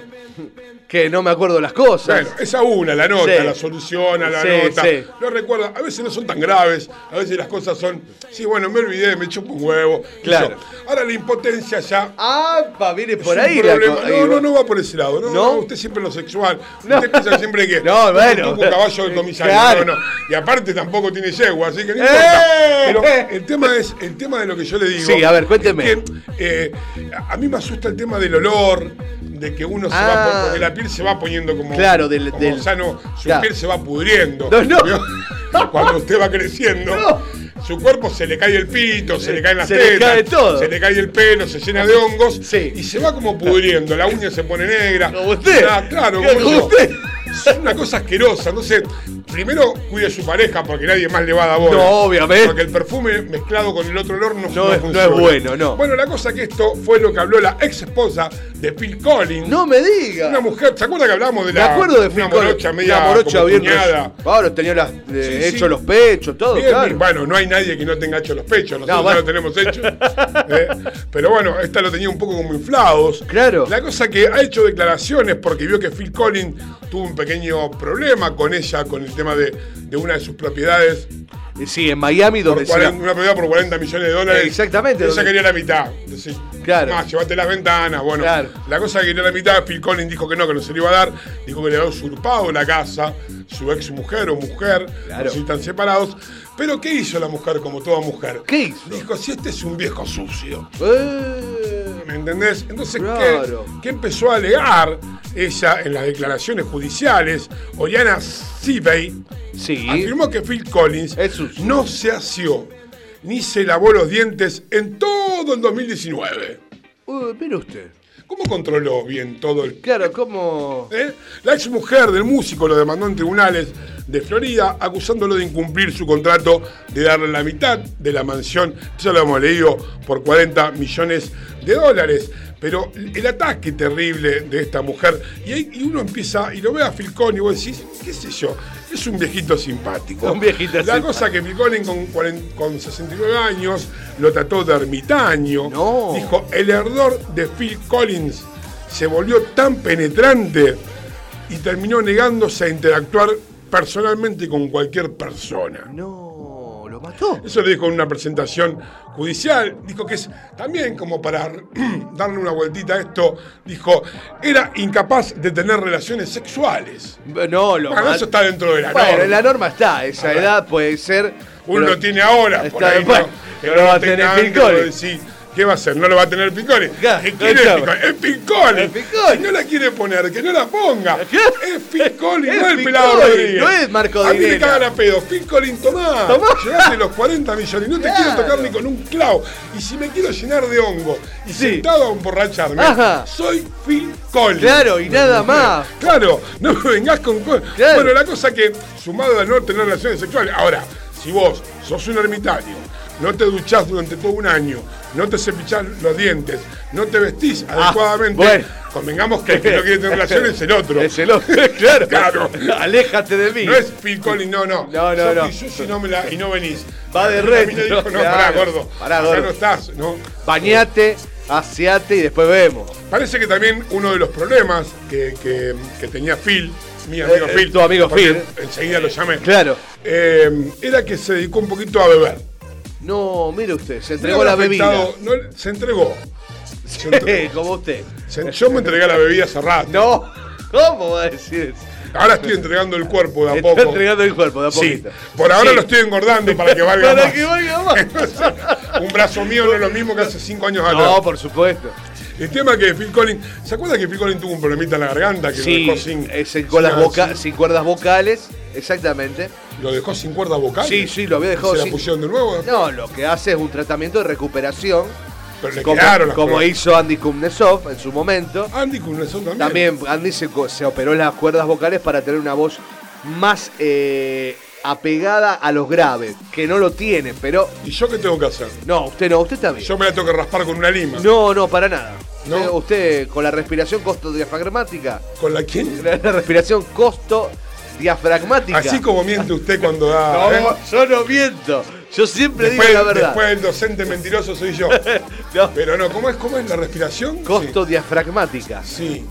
Que no me acuerdo las cosas. Bueno, esa una, la nota, Sí. la solución a la Sí, nota. sí. No recuerda, a veces no son tan graves, a veces las cosas son, sí, bueno, me olvidé, me chupo un huevo. Claro. Eso. Ahora la impotencia ya. Ah, pa, viene por ahí la No, no, no va por ese lado. No, ¿No? no, usted siempre lo sexual. No. Usted piensa siempre que No, bueno. un caballo del comisario. Claro. No, no. Y aparte tampoco tiene yegua, así que no ¡Eh! importa. Pero el tema es, el tema de lo que yo le digo. Sí, a ver, cuénteme. Eh, a mí me asusta el tema del olor, de que uno se Ah. va, por- porque la piel se va poniendo como, Claro, del- como del- sano, su claro. piel se va pudriendo. No, no. ¿Vio? Cuando usted va creciendo, No. su cuerpo se le cae el pito, se le caen las Se le cae todo. se le cae el pelo, se llena de hongos Sí. y se va como pudriendo. La uña se pone negra. Como usted. Ah, claro, Como como yo. Es una cosa asquerosa. Entonces, primero cuide a su pareja porque nadie más le va a dar bola. No, obviamente. Porque el perfume mezclado con el otro olor no, No no es- no es bueno, no. Bueno, la cosa que esto fue lo que habló la ex esposa de Phil Collins. No me diga. Una mujer, ¿se acuerda que hablamos de Me la acuerdo de una Phil Collins. morocha media Una morocha bien? Claro, tenía las, eh, Sí, sí. hecho los pechos, todo, Bien, claro. Bueno, no hay nadie que no tenga hecho los pechos, nosotros No, bueno. lo tenemos hecho. ¿eh? Pero bueno, esta lo tenía un poco como inflados. Claro. La cosa que ha hecho declaraciones porque vio que Phil Collins tuvo un pequeño problema con ella, con el tema de, de una de sus propiedades. Eh, Sí, en Miami, Por donde 40 una propiedad por 40 millones de dólares. Exactamente, Ella donde- quería la mitad. Claro. Más, llévate las ventanas. Bueno, Claro. la cosa que quería la mitad, Phil Collins dijo que no, que no se le iba a dar. Dijo que le había usurpado la casa, su ex mujer o mujer, Claro. no sé si están separados. Pero ¿qué hizo la mujer como toda mujer? ¿Qué hizo? Dijo, si este es un viejo sucio. Eh, ¿Me entendés? Entonces, Claro. ¿qué, qué empezó a alegar ella en las declaraciones judiciales? Oriana Seabey sí. afirmó que Phil Collins no se asió ni se lavó los dientes en todo el 2019. Uh, mire usted. ¿Cómo controló bien todo el... Claro, ¿cómo? ¿Eh? La ex mujer del músico lo demandó en tribunales de Florida acusándolo de incumplir su contrato de darle la mitad de la mansión, ya lo hemos leído, por 40 millones de dólares. Pero el ataque terrible de esta mujer, y, ahí- y uno empieza, y lo ve a Phil Collins y vos decís, qué sé yo, es un viejito simpático. Un viejito La simpático. cosa que Phil Collins con, 40 con 69 años lo trató de ermitaño. No. Dijo, el ardor de Phil Collins se volvió tan penetrante y terminó negándose a interactuar personalmente con cualquier persona. No, Eso lo dijo en una presentación judicial. Dijo que es también como para darle una vueltita a esto. Dijo, era incapaz de tener relaciones sexuales. No, lo Bueno, eso está dentro de la Bueno, norma. en la norma está, esa A ver. edad puede ser. Uno lo tiene ahora. Está por ahí bueno, no, que pero no va a tener ¿qué va a hacer? ¿No lo va a tener Piccoli? Claro, ¿Qué quiere claro. Piccoli? Es. Es Piccoli. Si no la quiere poner, que no la ponga. Es Piccoli, Es no el Piccoli, pelado Rodríguez. no es Marco A mí me cagan a pedo. Piccoli, tomá. Tomá. Llegaste los 40 millones y no te quiero tocar ni con un clavo. Y si me quiero llenar de hongo y Sí. sentado a emborracharme, Ajá. soy Phil Collins. Claro, y nada más. Claro, no me vengas con. Claro. Bueno, la cosa que, sumado a no tener relaciones sexuales. Ahora, si vos sos un ermitaño, no te duchás durante todo un año, no te cepillás los dientes, no te vestís adecuadamente, Ah, bueno. convengamos que el que no quiere tener relaciones es el otro. Es el otro, claro. Claro. Aléjate de mí. No es Phil Collins, no, no. No, no, no. Y no, me la- y no venís. Va de mina dijo, no, claro. pará, gordo. Pará, gordo. no estás, ¿no? Bañate, aseate y después vemos. Parece que también uno de los problemas que, que- que tenía Phil, mi amigo Eh, Phil, tu amigo Phil. enseguida lo llamé, Claro. eh, era que se dedicó un poquito a beber. No, mire usted, se entregó la bebida. no, se entregó. Se entregó. Como usted. Se- yo me entregué la bebida hace rato. No, ¿cómo va a decir eso? Ahora estoy entregando el cuerpo de a poco. entregando el cuerpo de a Sí, poquito. por ahora Sí. lo estoy engordando para que valga Para más. que valga más. un brazo mío no es lo mismo que hace cinco años atrás. No, por supuesto. El tema que Phil Collins, ¿se acuerda que Phil Collins tuvo un problemita en la garganta que Sí, lo dejó sin, es en- con las sin- voca- sin cuerdas vocales, exactamente. Lo dejó sin cuerda vocal? Sí, sí, lo había dejado ¿Se la sin- pusieron de nuevo? No, lo que hace es un tratamiento de recuperación, Pero le como, quedaron las como hizo Andy Kuznetsov en su momento. Andy Kuznetsov también. También Andy se, se operó las cuerdas vocales para tener una voz más eh, apegada a los graves, que no lo tiene, pero ¿Y yo qué tengo que hacer? no, usted no, usted está bien. Yo me la tengo que raspar con una lima. No, no, para nada. ¿No? Usted, usted con la respiración costo diafragmática, ¿Con la quién? la, la respiración costo diafragmática. Así como miente usted cuando da. No, ¿eh? yo no miento. Yo siempre Después, digo la verdad. después el docente mentiroso soy yo. No. Pero no, ¿cómo es, cómo es la respiración? Costo diafragmática. Sí.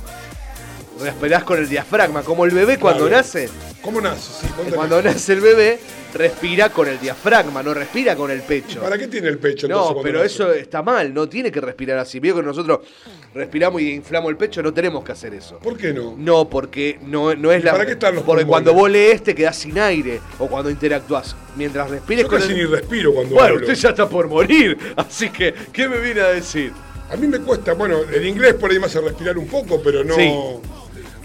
Respirás con el diafragma. Como el bebé cuando Claro. nace. ¿Cómo nace? Sí. Cuando nace el bebé, respira con el diafragma, no respira con el pecho. ¿Para qué tiene el pecho entonces No, pero eso está mal, no tiene que respirar así. Vio que nosotros respiramos y inflamos el pecho, no tenemos que hacer eso. ¿Por qué no? No, porque no, no es ¿Y la. para qué están los porque pulmones? cuando vos lees te quedás sin aire. O cuando interactúas. Mientras respires Yo con casi el- ni respiro cuando Bueno, hablo. usted ya está por morir. Así que, ¿qué me viene a decir? A mí me cuesta, bueno, el inglés por ahí me hace respirar un poco, pero no. Sí.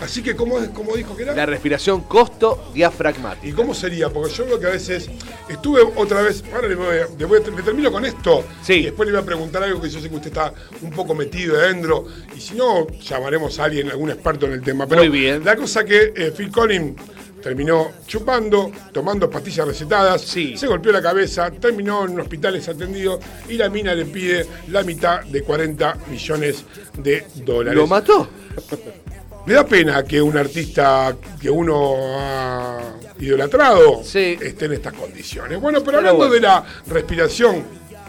Así que, ¿cómo, es, cómo dijo que era? La respiración costo diafragmática. ¿Y cómo sería? Porque yo veo que a veces estuve otra vez, ahora le voy a- le voy le termino con esto Sí. y después le voy a preguntar algo que yo sé que usted está un poco metido adentro y si no, llamaremos a alguien, algún experto en el tema. Pero Muy bien. La cosa que eh, Phil Collins terminó chupando, tomando pastillas recetadas, Sí. se golpeó la cabeza, terminó en hospitales atendido y la mina le pide la mitad de 40 millones de dólares. ¿Lo mató? Me da pena que un artista que uno ha idolatrado Sí. esté en estas condiciones. Bueno, pero Pero hablando bueno. de la respiración,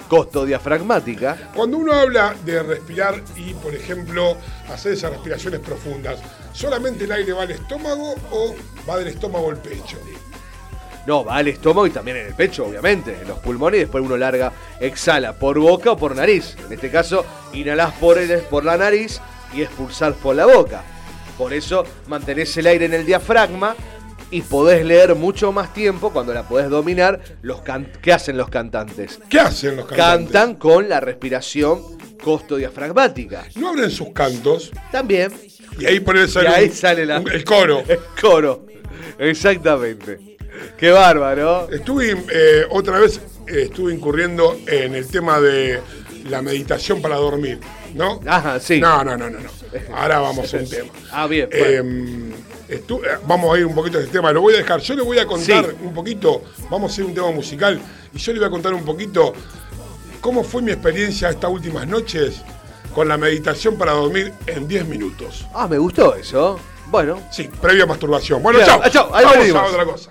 Costo diafragmática. cuando uno habla de respirar y, por ejemplo, hacer esas respiraciones profundas, ¿solamente el aire va al estómago o va del estómago al pecho? No, va al estómago y también en el pecho, obviamente, en los pulmones y después uno larga, exhala por boca o por nariz. En este caso, inhalás por, el- por la nariz y expulsás por la boca. Por eso mantenés el aire en el diafragma y podés leer mucho más tiempo cuando la podés dominar. Los ¿Qué hacen los cantantes? ¿Qué hacen los cantantes? Cantan con la respiración costo diafragmática. No abren sus cantos También. y ahí por eso Y ahí sale la- el coro. El coro. Exactamente. Qué bárbaro. Estuve eh, otra vez eh, estuve incurriendo en el tema de la meditación para dormir, ¿no? Ajá, sí. No, no, no, no, no. Ahora vamos a un tema. Ah, bien. Bueno. estu- eh, vamos a ir un poquito a este tema. Lo voy a dejar. Yo le voy a contar Sí. un poquito. Vamos a hacer un tema musical. Y yo le voy a contar un poquito cómo fue mi experiencia estas últimas noches con la meditación para dormir en 10 minutos. Ah, me gustó eso. Bueno, Sí, previa masturbación. Bueno, chao. ah, chao, ahí Vamos a otra cosa.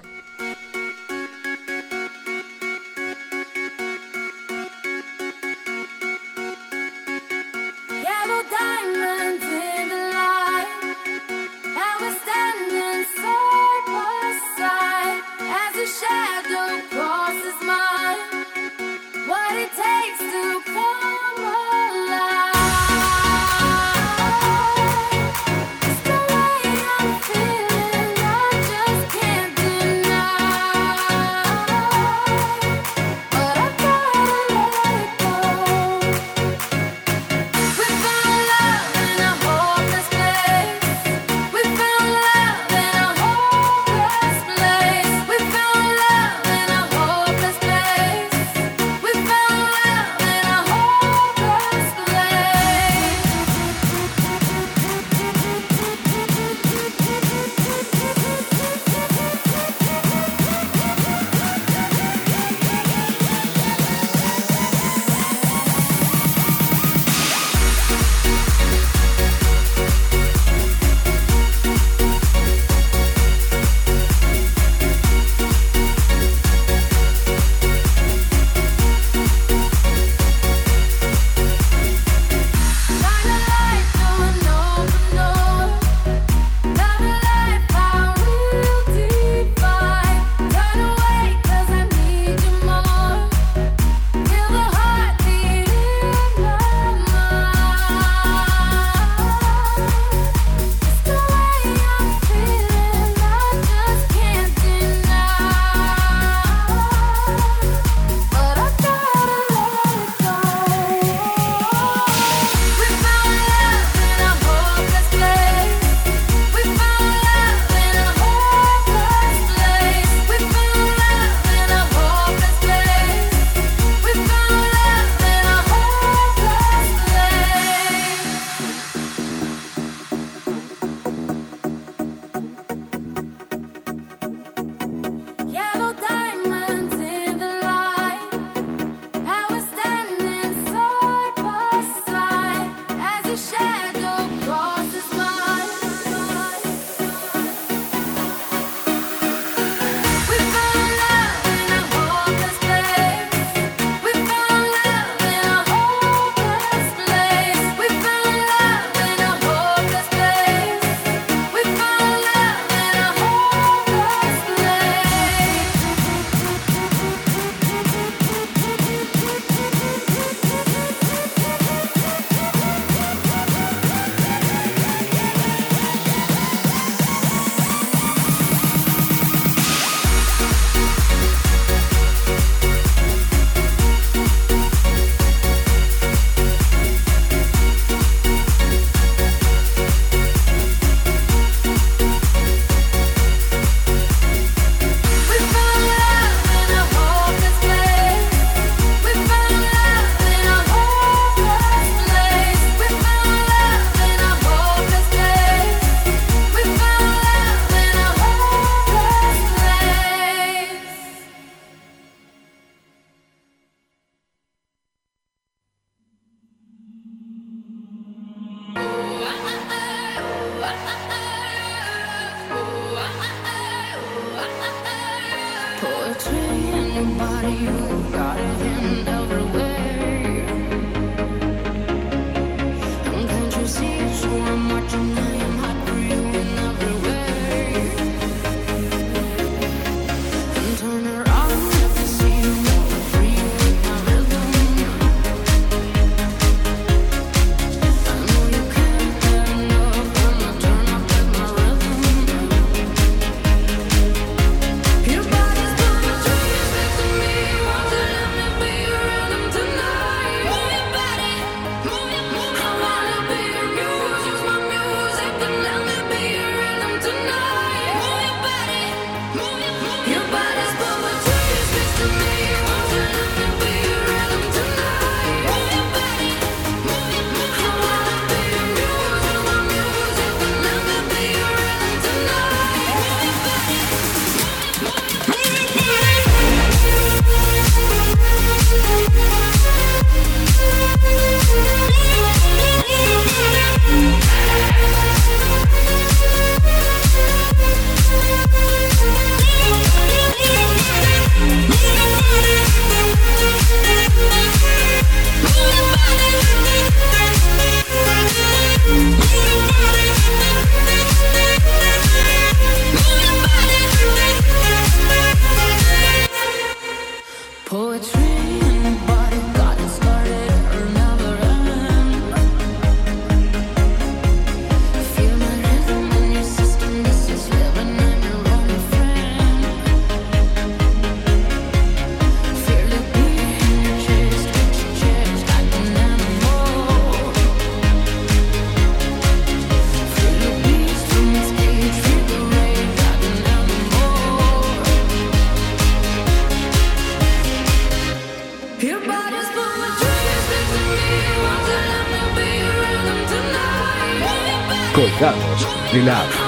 Colgados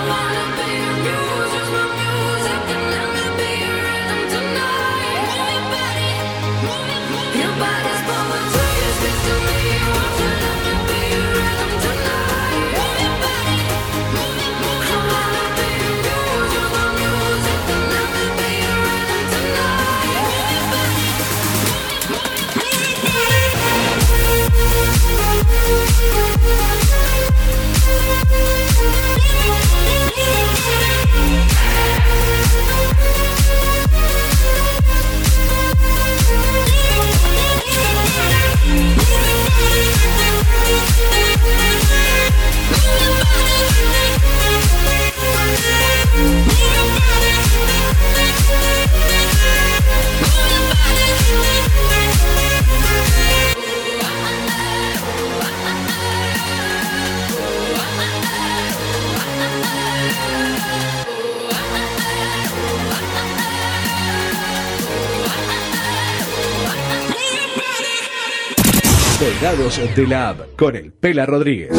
Colgados de la App con el Pela Rodríguez.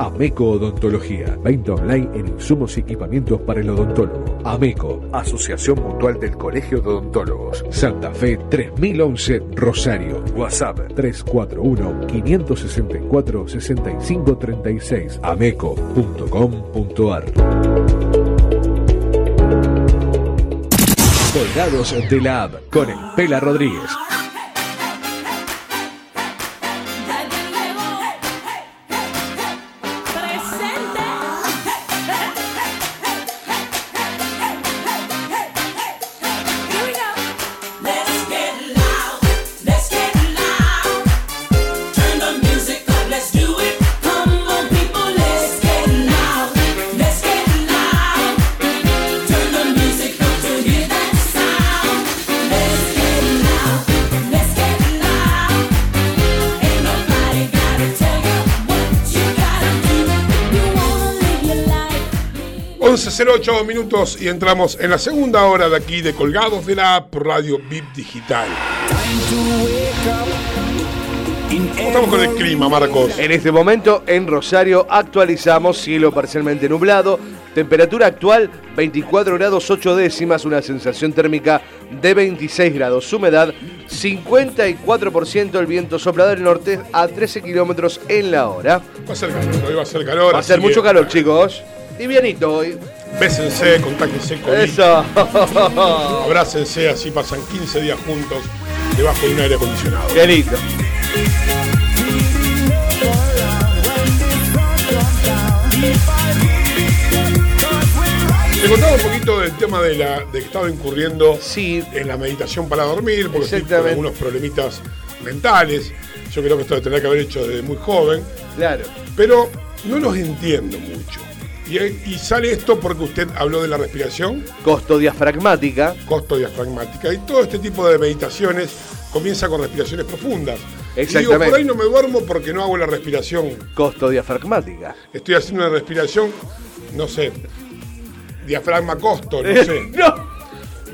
Ameco Odontología. Venta online en insumos y equipamientos para el odontólogo. Ameco, Asociación Mutual del Colegio de Odontólogos. Santa Fe 3011 Rosario. WhatsApp 341-564-6536. Ameco.com.ar. Colgados de la App con el Pela Rodríguez. 08 minutos y entramos en la segunda hora de aquí de Colgados de la App Radio VIP Digital. ¿Cómo estamos con el clima, Marcos? En este momento en Rosario actualizamos cielo parcialmente nublado, temperatura actual 24 grados 8 décimas, una sensación térmica de 26 grados, humedad 54%, el viento sopla del norte a 13 kilómetros en la hora. Va a ser calor, hoy va a ser calor. Va a ser mucho calor, chicos. Y bienito hoy. Bésense, contáquense con Eso. Abrácense, así pasan 15 días juntos debajo de un aire acondicionado. Qué lindo. Te contaba un poquito del tema de la de que estaba incurriendo Sí. en la meditación para dormir, porque estoy con algunos problemitas mentales. Yo creo que esto lo tendría que haber hecho desde muy joven, Claro. pero no los entiendo mucho. Y, y sale esto porque usted habló de la respiración, Costo diafragmática. costo diafragmática, y todo este tipo de meditaciones comienza con respiraciones profundas. Y digo, Exactamente. por ahí no me duermo porque no hago la respiración. Costo diafragmática. Estoy haciendo una respiración, no sé, diafragma costo, no sé. no.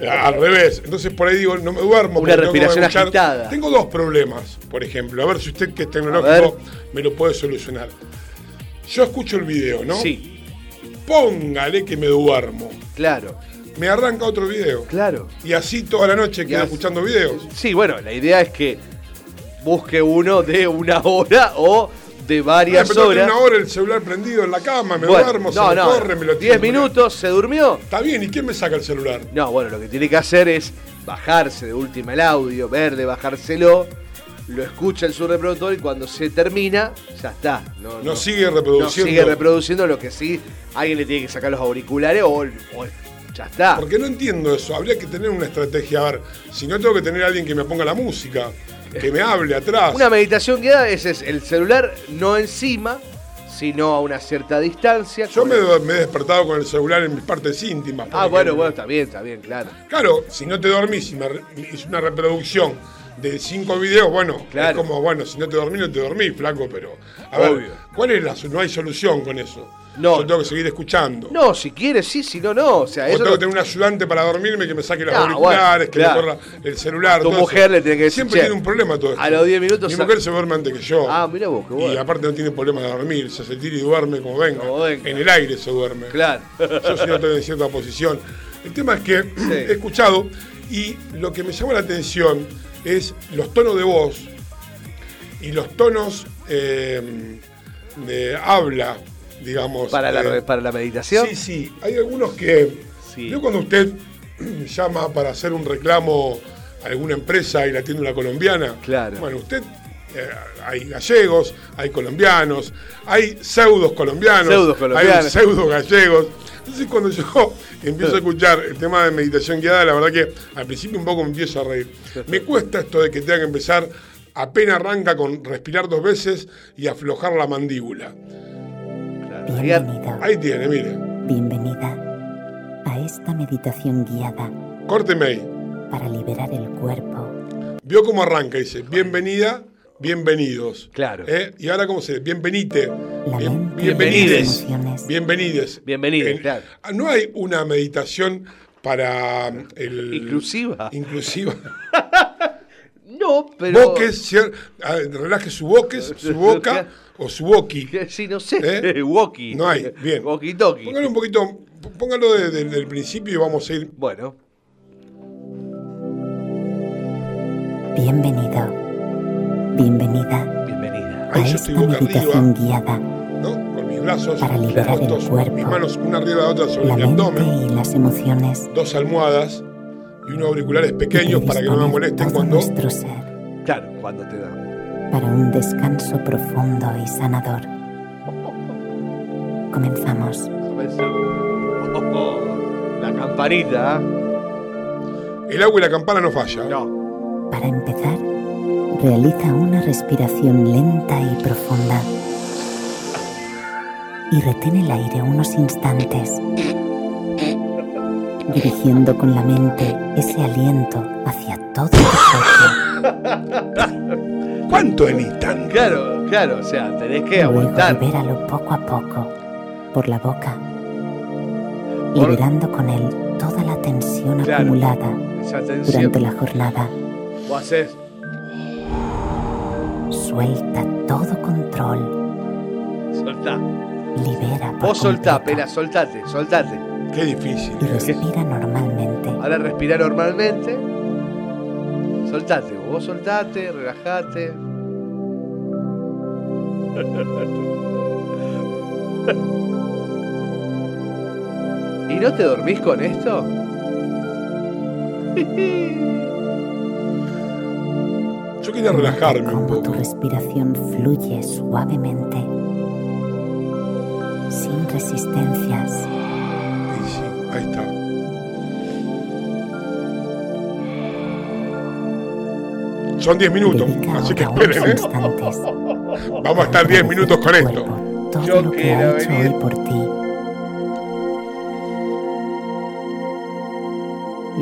Al revés. Entonces por ahí digo, no me duermo. Una tengo respiración escuchar- agitada. Tengo dos problemas, por ejemplo. A ver si usted que es tecnológico me lo puede solucionar. Yo escucho el video, ¿no? Sí, Póngale que me duermo. claro, Me arranca otro video. claro. Y así toda la noche quedo así- escuchando videos. Sí, bueno, la idea es que busque uno de una hora o de Ah, varias tengo horas. una hora el celular prendido en la cama, me Bueno, duermo, se no, me no, corre, me lo 10 tiro. minutos, se durmió. Está bien, ¿y quién me saca el celular? No, bueno, lo que tiene que hacer es bajarse de última el audio, verde, bajárselo, lo escucha en su reproductor y cuando se termina, ya está. No, No sigue reproduciendo. No sigue reproduciendo lo que sí, alguien le tiene que sacar los auriculares o, o ya está. Porque no entiendo eso. Habría que tener una estrategia. A ver, si no tengo que tener a alguien que me ponga la música, que me hable atrás. Una meditación guiada es, es el celular no encima, sino a una cierta distancia. Yo me, el- me he despertado con el celular en mis partes íntimas. Ah, bueno, ejemplo. bueno, está bien, está bien, claro. Claro, si no te dormís y me hice una reproducción de cinco videos, bueno, Claro. es como, bueno, si no te dormís, no te dormís, flaco, pero. A ver, Obvio. ¿cuál es la No hay solución con eso. No. Yo tengo que seguir escuchando. No, si quieres, sí, si no, no. O sea, O eso tengo no- que tener un ayudante para dormirme que me saque los Ah, auriculares, bueno, que claro. me corra el celular. Tu todo eso. mujer le tiene que decir, Siempre "Che, tiene un problema todo esto. a los 10 minutos Mi mujer se duerme antes que yo. Ah, mira vos, qué bueno. Y aparte no tiene problema de dormir, se tira y duerme como venga. Como venga. En el aire se duerme. Claro. Yo sí no estoy en cierta posición. El tema es que he escuchado y lo que me llama la atención es los tonos de voz y los tonos eh, de habla, digamos. para, la, eh, para la meditación. Sí, sí. Hay algunos que. Sí. Yo cuando usted llama para hacer un reclamo a alguna empresa y la atiende una colombiana. Claro. Bueno, usted. eh, hay gallegos, hay colombianos, hay pseudos colombianos, Pseudos colombianos. hay pseudo gallegos. Entonces cuando yo empiezo a escuchar el tema de meditación guiada, la verdad que al principio un poco me empiezo a reír. Me cuesta esto de que tenga que empezar, apenas arranca con respirar dos veces y aflojar la mandíbula. Claro. Bienvenido, Ahí tiene, mire. bienvenida a esta meditación guiada Córteme ahí. para liberar el cuerpo, Vio cómo arranca, dice, bienvenida, bienvenidos. Claro. ¿Eh? Y ahora cómo se dice, bienvenite. Bien- bienvenides. Bienvenides. Bienvenides, En- claro. Ah, No hay una meditación para el... Inclusiva. Inclusiva. No, pero. Boques, cier- relaje su boques, su boca o su. Que Sí, no sé. ¿Eh? Walkie. No hay, bien. Walkie talkie. Póngalo un poquito, póngalo desde el principio y vamos a ir. Bueno, Bienvenido, bienvenida bienvenida. a esta meditación arriba, guiada. ¿no? Con mis brazos Para liberar el puestos, cuerpo, mis manos una arriba de la otra sobre La mi mente abdomen. y las emociones. dos almohadas y unos auriculares pequeños para que no me molesten cuando nuestro ser Claro, cuando te da. para un descanso profundo y sanador. Comenzamos. Comenzamos. La campanita. el agua y la campana no falla. No. Para empezar, realiza una respiración lenta y profunda. Y retén el aire unos instantes, dirigiendo con la mente ese aliento hacia todo tu cuerpo. ¿Cuánto necesitan? Claro, claro, o sea, tenés que Luego aguantar. libéralo poco a poco por la boca, liberando con él toda la tensión Claro. acumulada tensión. durante la jornada. Vos haces. Suelta todo control, Soltá. libera por Vos soltá, pena, soltate, soltate. Qué difícil. y respira normalmente. Ahora respira normalmente. Soltate, vos soltate, relajate. ¿Y no te dormís con esto? Yo quería relajarme un Cómo tu respiración fluye suavemente, sin resistencias. Y sí, ahí está. Son 10 minutos, Dedica así que esperen, ¿eh? Vamos a estar 10 minutos con esto. todo Yo lo que ha hecho venir. hoy por ti.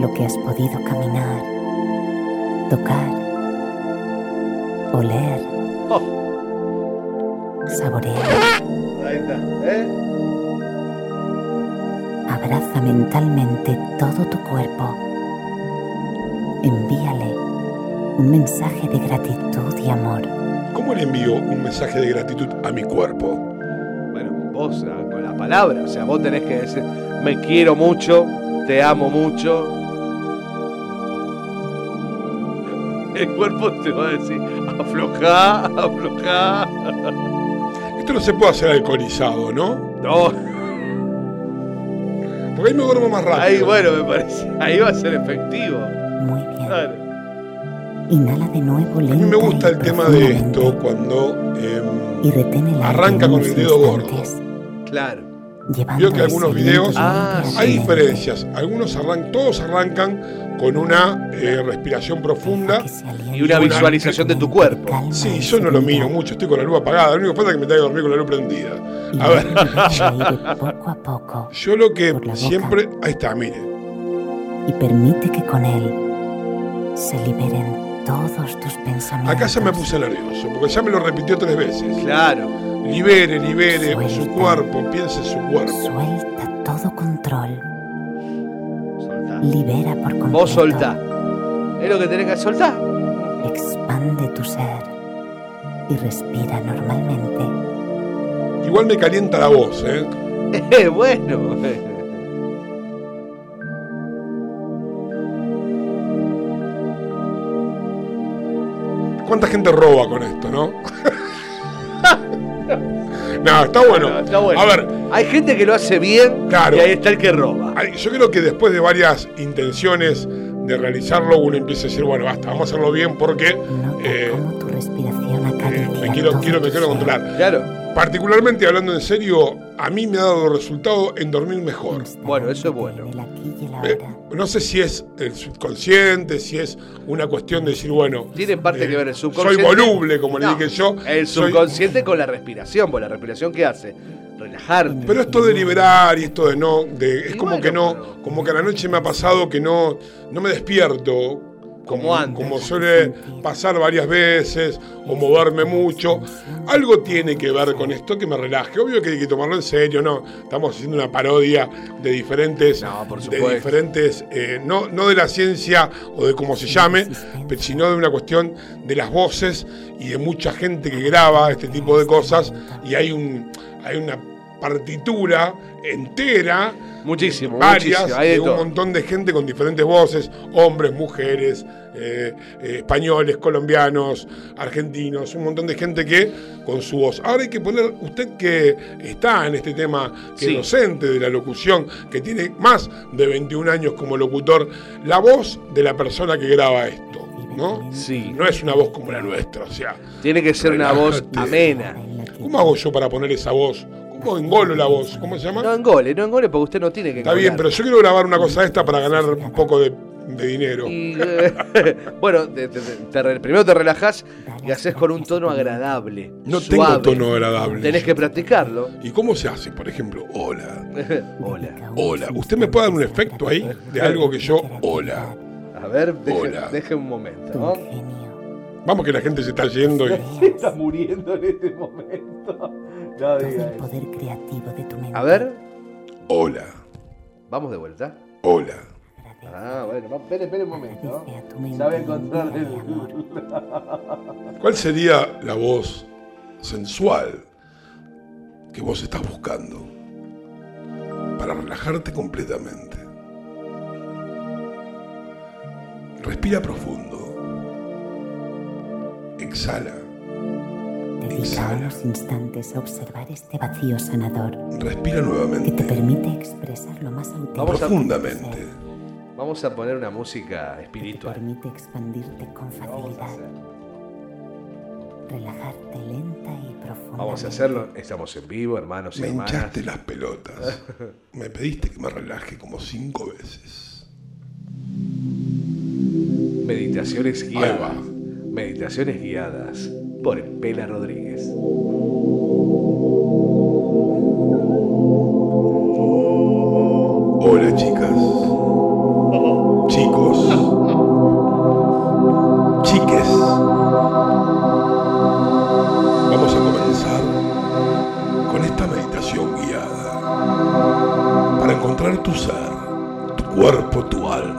Lo que has podido caminar, tocar, oler, Oh, saborear. ahí está. ¿eh? Abraza mentalmente todo tu cuerpo. Envíale un mensaje de gratitud y amor. ¿Cómo le envío un mensaje de gratitud a mi cuerpo? Bueno, vos ah, con la palabra, o sea, vos tenés que decir, me quiero mucho, te amo mucho. El cuerpo te va a decir, aflojá, aflojá. Esto no se puede hacer alcoholizado, ¿no? No, Porque ahí me duermo más rápido. ahí bueno, me parece, ahí va a ser efectivo. Muy bien. Claro. Inhala de nuevo A mí me gusta el tema de esto cuando y em, retén el aire arranca con el dedo gordo. Claro. llevando Vio que algunos videos Ah, hay diferencias. Algunos arrancan, todos arrancan con una eh, respiración profunda. Y una visualización de tu cuerpo. Sí, yo no lo miro mucho, estoy con la luz apagada. Lo único que falta es que me tenga que dormir con la luz prendida. A ver, poco a poco yo lo que siempre. Ahí está, mire. y permite que con él se liberen todos tus pensamientos. Acá ya me puse nervioso, porque ya me lo repitió tres veces. Claro. Libere, libere su Suelta. cuerpo, piense en su cuerpo. Suelta todo control. Libera por completo. Vos soltá. Es lo que tenés que soltar. Expande tu ser y respira normalmente. Igual me calienta la voz, ¿eh? Eh, bueno. ¿Cuánta gente roba con esto, no? no, está bueno. No, está bueno. A ver, Hay gente que lo hace bien Claro. y ahí está el que roba. yo creo que después de varias intenciones de realizarlo, uno empieza a decir, bueno, basta, vamos a hacerlo bien porque Nota eh, tu respiración eh, me quiero, quiero, me quiero controlar. Claro. Particularmente hablando en serio, a mí me ha dado resultado en dormir mejor. Bueno, eso es bueno. Eh, no sé si es el subconsciente, si es una cuestión de decir, bueno, Tiene parte eh, que ver el soy subconsciente. voluble, como le No, dije yo. El soy- subconsciente con la respiración, pues la respiración ¿qué hace? Relajarte. Pero esto de liberar y esto de no, de, es Y como bueno, que no, pero- como que a la noche me ha pasado que no, no me despierto. Como antes. Como suele pasar varias veces o moverme mucho. Algo tiene que ver con esto que me relaje. Obvio que hay que tomarlo en serio, ¿no? Estamos haciendo una parodia de diferentes, No, por de diferentes, eh, no, no de la ciencia o de cómo se llame, pero sino de una cuestión de las voces y de mucha gente que graba este tipo de cosas y hay un, hay una partitura entera Muchísimo, varias muchísimo. Hay de un todo. montón de gente con diferentes voces, hombres, mujeres, eh, eh, españoles, colombianos, argentinos, un montón de gente que con su voz. Ahora hay que poner, usted que está en este tema, que Sí. es docente de la locución, que tiene más de 21 años como locutor, la voz de la persona que graba esto, ¿no? Sí. No es una voz como la nuestra, o sea, Tiene que ser una voz amena. ¿cómo hago yo para poner esa voz? ¿Cómo engolo la voz? ¿Cómo se llama? No engole, no engole porque usted no tiene que Está bien, pero yo quiero grabar una cosa esta para ganar un poco de, de dinero. Y, eh, bueno, te- te- te re- primero te relajás y haces con un tono agradable. No tengo tono agradable. Tenés que practicarlo. ¿Y cómo se hace? Por ejemplo, hola, Hola. hola. ¿Usted me puede dar un efecto ahí de algo que yo, hola? A ver, deje, Hola. deje un momento. ¿no? Vamos que la gente se está yendo y... Está muriendo en este momento. No Todo diga el eso. poder creativo de tu mente. A ver, Hola, vamos de vuelta. hola. Ah, bueno, espere, espere un momento. Sabe encontrar el... amor. ¿Cuál sería la voz sensual que vos estás buscando para relajarte completamente? Respira profundo. Exhala. Dedica unos instantes a observar este vacío sanador Respira que te nuevamente, permite expresar lo más auténtico profundamente. Vamos a poner una música que te espiritual. permite expandirte con Lo vamos a facilidad, relajarte lenta y profundamente. Vamos a hacerlo. Estamos en vivo, hermanos y Me hermanas. hinchaste las pelotas. Me pediste que me relaje como cinco veces. Meditaciones Ahí guiadas. Meditaciones guiadas por el Pela Rodríguez. Hola chicas, chicos, chiques. Vamos a comenzar con esta meditación guiada para encontrar tu ser, tu cuerpo, tu alma,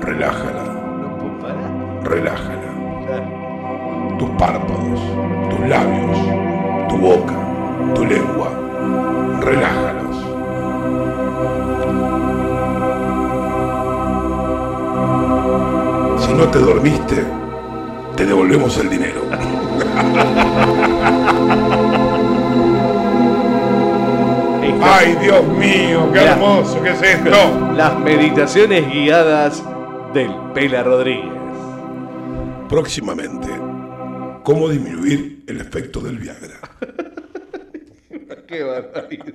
Relájala, relájala. Tus párpados, tus labios, tu boca, tu lengua. Relájalos. Si no te dormiste, te devolvemos el dinero. Ay, Dios mío, qué Mira. hermoso que es esto. Las meditaciones guiadas del Pela Rodríguez. Próximamente, cómo disminuir el efecto del Viagra. Qué barbaridad.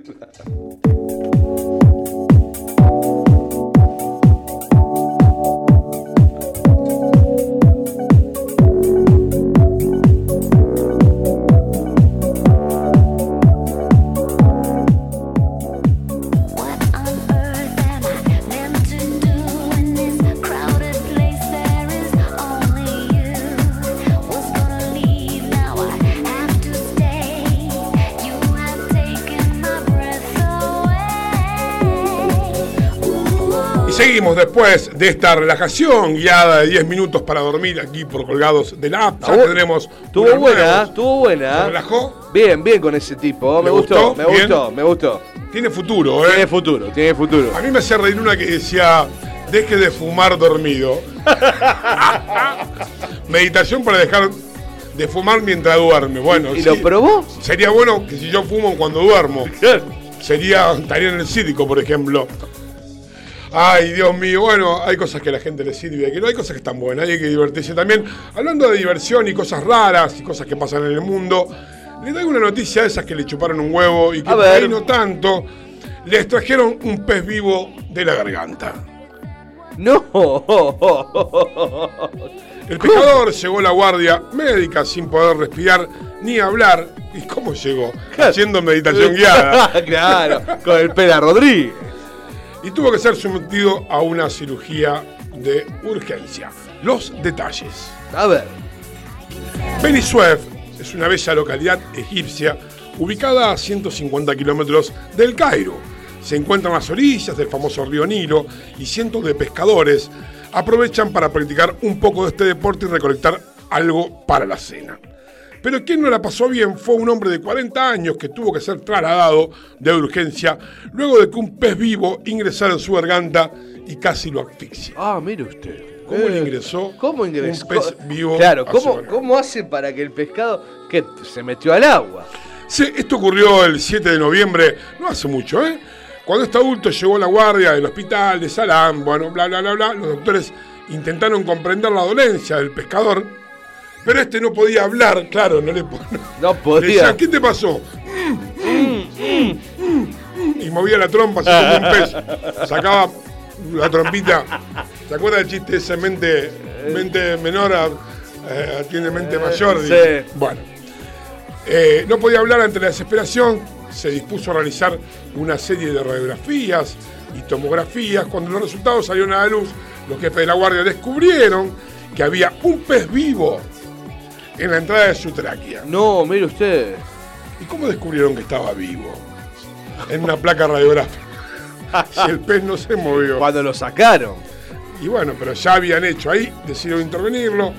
Después de esta relajación guiada de 10 minutos para dormir aquí por colgados de la app. Ya tendremos. Estuvo unos buena, estuvo ¿Te buena. relajó? Bien, bien con ese tipo. Me ¿Le gustó, me gustó, me gustó. Tiene futuro, ¿eh? Tiene futuro, tiene futuro. A mí me hacía reír una que decía, deje de fumar dormido. Meditación para dejar de fumar mientras duerme. Bueno, ¿Y lo probó? Sería bueno que si yo fumo cuando duermo, sería, estaría en el cívico, por ejemplo. Ay, Dios mío, bueno, hay cosas que a la gente le sirve, que no hay cosas que están buenas, hay que divertirse también. Hablando de diversión y cosas raras y cosas que pasan en el mundo, le traigo una noticia de esas que le chuparon un huevo y que A por ahí no tanto. Les trajeron un pez vivo de la garganta. No. El pescador llegó a la guardia médica sin poder respirar ni hablar. ¿Y cómo llegó? Haciendo meditación guiada. claro, con el Pela Rodríguez. Y tuvo que ser sometido a una cirugía de urgencia. Los detalles. A ver. Beni Suef es una bella localidad egipcia ubicada a 150 kilómetros del Cairo. Se encuentra en las orillas del famoso río Nilo y cientos de pescadores aprovechan para practicar un poco de este deporte y recolectar algo para la cena. Pero quien no la pasó bien fue un hombre de 40 años que tuvo que ser trasladado de urgencia luego de que un pez vivo ingresara en su garganta y casi lo asfixia. Ah, mire usted. ¿Cómo le Eh, ingresó ¿Cómo ingresó? un pez vivo Claro, ¿cómo? ¿cómo hace para que el pescado que se metió al agua? Sí, esto ocurrió el 7 de noviembre, no hace mucho, ¿eh? Cuando este adulto llegó a la guardia del hospital de Salam, bueno, bla, bla, bla, bla, los doctores intentaron comprender la dolencia del pescador, pero este no podía hablar, claro, no le No le podía. decía, ¿qué te pasó? Y movía la trompa como un pez. Sacaba la trompita. ¿Se acuerda del chiste ese mente, mente menor a, eh, atiende mente mayor? sí. Bueno. Eh, no podía hablar ante la desesperación, se dispuso a realizar una serie de radiografías y tomografías. Cuando los resultados salieron a la luz, los jefes de la guardia descubrieron que había un pez vivo en la entrada de su tráquea. No, mire usted. ¿Y cómo descubrieron que estaba vivo? En una placa radiográfica. Si el pez no se movió. Cuando lo sacaron. Y bueno, pero ya habían hecho ahí, decidieron intervenirlo.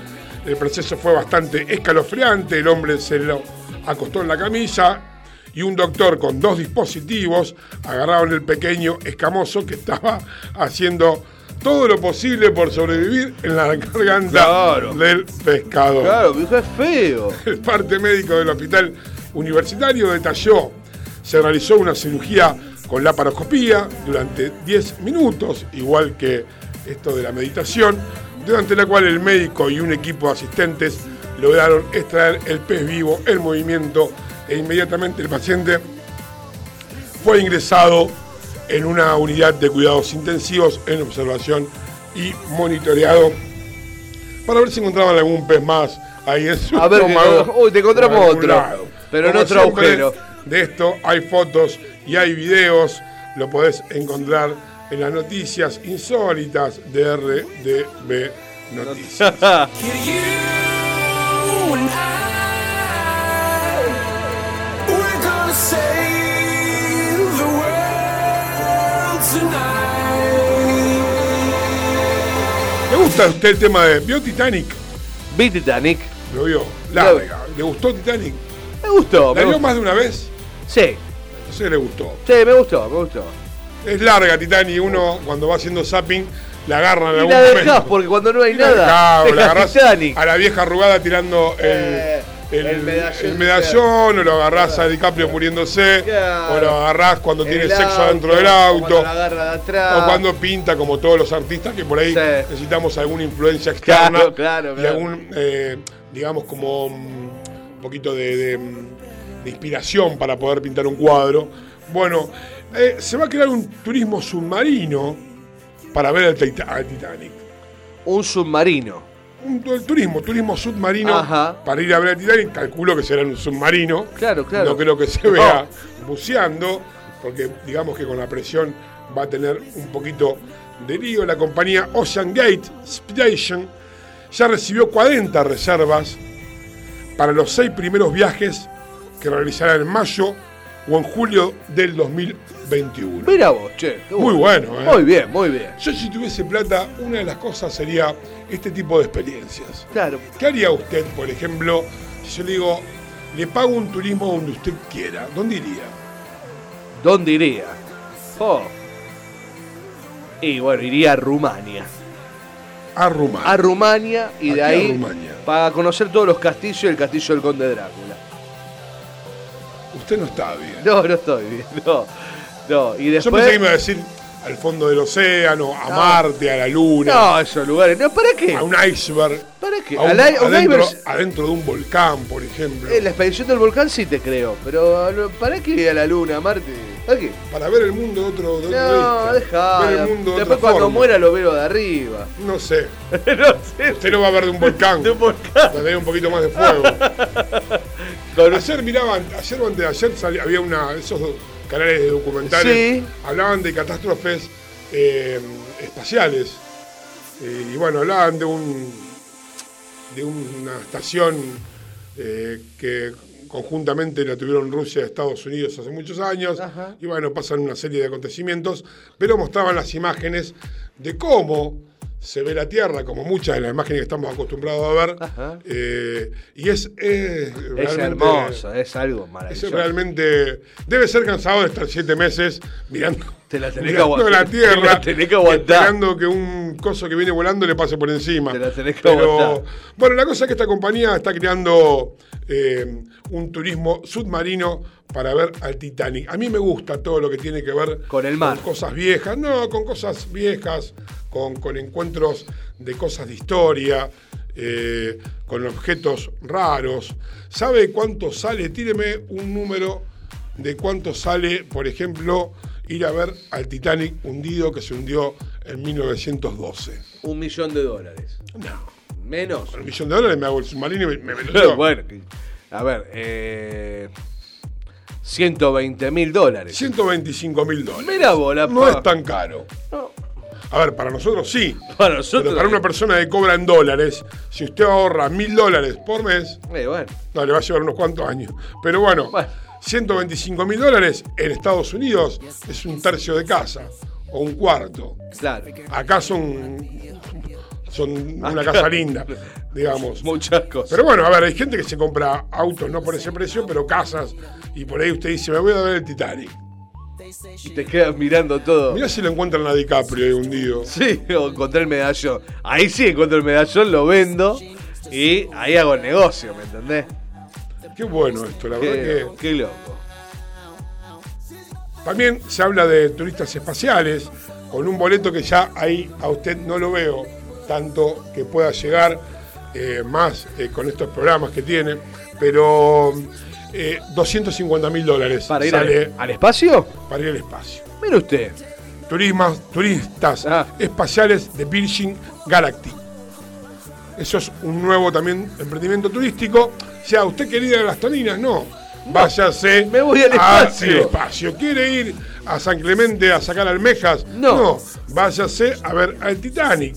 El proceso fue bastante escalofriante. El hombre se lo acostó en la camilla y un doctor con dos dispositivos agarraron el pequeño escamoso que estaba haciendo todo lo posible por sobrevivir en la garganta Claro. del pescador. Claro, viejo, es feo. El parte médico del hospital universitario detalló, se realizó una cirugía con laparoscopía durante 10 minutos, igual que esto de la meditación, durante la cual el médico y un equipo de asistentes lograron extraer el pez vivo en movimiento e inmediatamente el paciente fue ingresado en una unidad de cuidados intensivos en observación y monitoreado para ver si encontraban algún pez más ahí en su A ver, estómago uy, te encontramos en otro. lado. Pero en Como otro siempre, agujero. De esto hay fotos y hay videos, lo podés encontrar en las noticias insólitas de RDB Noticias. ¿Le gusta a usted el tema de... ¿Vio Titanic? Vi Titanic. Lo vio. Larga. ¿Le gustó Titanic? Me gustó. ¿La me vio gustó. más de una vez? Sí, No sé, le gustó. sí, me gustó, me gustó. Es larga Titanic, uno cuando va haciendo zapping la agarra en Y algún la momento. dejás porque cuando no hay Y la nada, dejás, la agarrás Titanic. a la vieja arrugada tirando el, Eh, el, el medallón. el medallón, o lo agarrás a DiCaprio muriéndose, Claro. o lo agarrás cuando tiene El sexo auto, dentro del o auto, cuando la agarra de atrás. o cuando pinta como todos los artistas, que por ahí Sí. necesitamos alguna influencia externa Claro, y algún, eh, digamos, como un poquito de, de, de inspiración para poder pintar un cuadro. Bueno, eh, se va a crear un turismo submarino para ver el, Titanic. Un submarino. Un tu- turismo, turismo submarino Ajá. para ir a ver el Titanic. Calculo que será en un submarino. Claro, claro. No creo que se No. vea buceando, porque digamos que con la presión va a tener un poquito de lío. La compañía Ocean Gate Expedition ya recibió 40 reservas para los seis primeros viajes que realizará en mayo o en julio del 2021. Mira vos, che. Muy bueno, ¿eh? Muy bien, muy bien. Yo si tuviese plata, una de las cosas sería este tipo de experiencias. Claro. ¿Qué haría usted, por ejemplo, si yo le digo, le pago un turismo donde usted quiera? ¿Dónde iría? ¿Dónde iría? Oh. Y bueno, iría a Rumania. A Rumania. a Rumania y de ahí para conocer todos los castillos y el castillo del conde Drácula. Usted no está bien. No, no estoy bien, no. No, y Yo después... pensé que me iba a decir al fondo del océano, a No. Marte, a la Luna, No, esos lugares, no, ¿para qué? a un iceberg, ¿Para qué? a un- adentro, iceberg- adentro de un volcán, por ejemplo. Eh, la expedición del volcán sí te creo, pero ¿para qué a la luna, a Marte? ¿Para qué? Para ver el mundo de otro, de No. Ver el mundo de Después otra cuando forma. muera lo veo de arriba. No sé. no sé. Usted lo va a ver de un volcán. De un volcán. Donde hay un poquito más de fuego. Con- Ayer miraban, ayer o antes de ayer sali- había una esos canales de documentales. Sí. Hablaban de catástrofes eh, espaciales. Eh, y bueno, hablaban de un de una estación eh, que conjuntamente la tuvieron Rusia y Estados Unidos hace muchos años. Ajá. Y bueno, pasan una serie de acontecimientos, pero mostraban las imágenes de cómo se ve la Tierra, como muchas de las imágenes que estamos acostumbrados a ver. Ajá. Eh, y es, es Es hermoso, es algo Es maravilloso. realmente. Debe ser cansado de estar siete meses mirando, Te la tenés que aguantar. la Tierra. Te la tenés que aguantar. Esperando que un coso que viene volando le pase por encima. Te la tenés que Pero, aguantar. bueno, la cosa es que esta compañía está creando eh, un turismo submarino para ver al Titanic. A mí me gusta todo lo que tiene que ver Con el mar. Con cosas viejas, no, con cosas viejas, con, con encuentros de cosas de historia, eh, con objetos raros. ¿Sabe cuánto sale? Tíreme un número de cuánto sale, por ejemplo, ir a ver al Titanic hundido que se hundió en 1912. Un millón de dólares. No. Menos. Con un millón de dólares me hago el submarino y me, me yo. bueno, a ver, eh, 120 mil dólares. 125 mil dólares. Mira vos, la No es tan caro. A ver, para nosotros sí. Para nosotros. Pero para una persona que cobra en dólares, si usted ahorra mil dólares por mes, Eh, bueno. no, le va a llevar unos cuantos años. Pero bueno, Bueno. 125 mil dólares en Estados Unidos es un tercio de casa o un cuarto. Claro. Acá son, son una Acá. casa linda, digamos. Muchas cosas. Pero bueno, a ver, hay gente que se compra autos no por ese precio, pero casas. Y por ahí usted dice, me voy a ver el Titanic. Y te quedas mirando todo. Mirá si lo encuentran a DiCaprio ahí hundido. Sí, o encontré el medallón. Ahí sí encuentro el medallón, lo vendo y ahí hago el negocio, ¿me entendés? Qué bueno esto, la verdad que... qué loco. También se habla de turistas espaciales, con un boleto que ya ahí a usted no lo veo tanto que pueda llegar eh, más eh, con estos programas que tiene, pero eh, 250 mil dólares ¿Para ir al, al espacio? para ir al espacio. Mire usted. Turismas, turistas Ah. espaciales de Virgin Galactic. Eso es un nuevo también emprendimiento turístico. O sea, ¿usted quiere ir a las Taninas? No. Váyase me voy al espacio. ¿Quiere ir a San Clemente a sacar almejas? No. Váyase a ver al Titanic.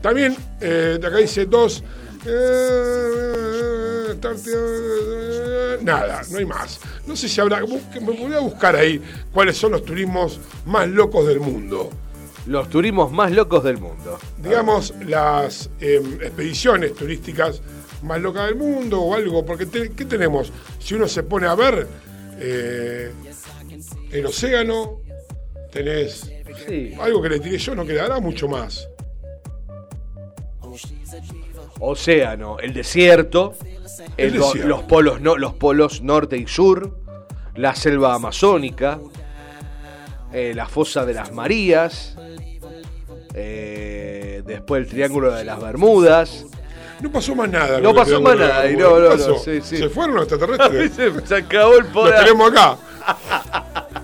También, eh, acá dice dos. eh, tar- nada, no hay más. No sé si habrá. Me voy a buscar ahí cuáles son los turismos más locos del mundo. Los turismos más locos del mundo. digamos, las eh, expediciones turísticas más locas del mundo o algo, porque te- ¿qué tenemos? Si uno se pone a ver eh, el océano, tenés Sí. algo que le tiré yo, no quedará mucho más. Océano, el desierto, El los polos no, los polos norte y sur, la selva amazónica, eh, la fosa de las Marías, eh, después el triángulo de las Bermudas. No pasó más nada. No pasó más de nada, sí, sí. ¿Se fueron los extraterrestres? Se, se acabó el Los poder. tenemos acá.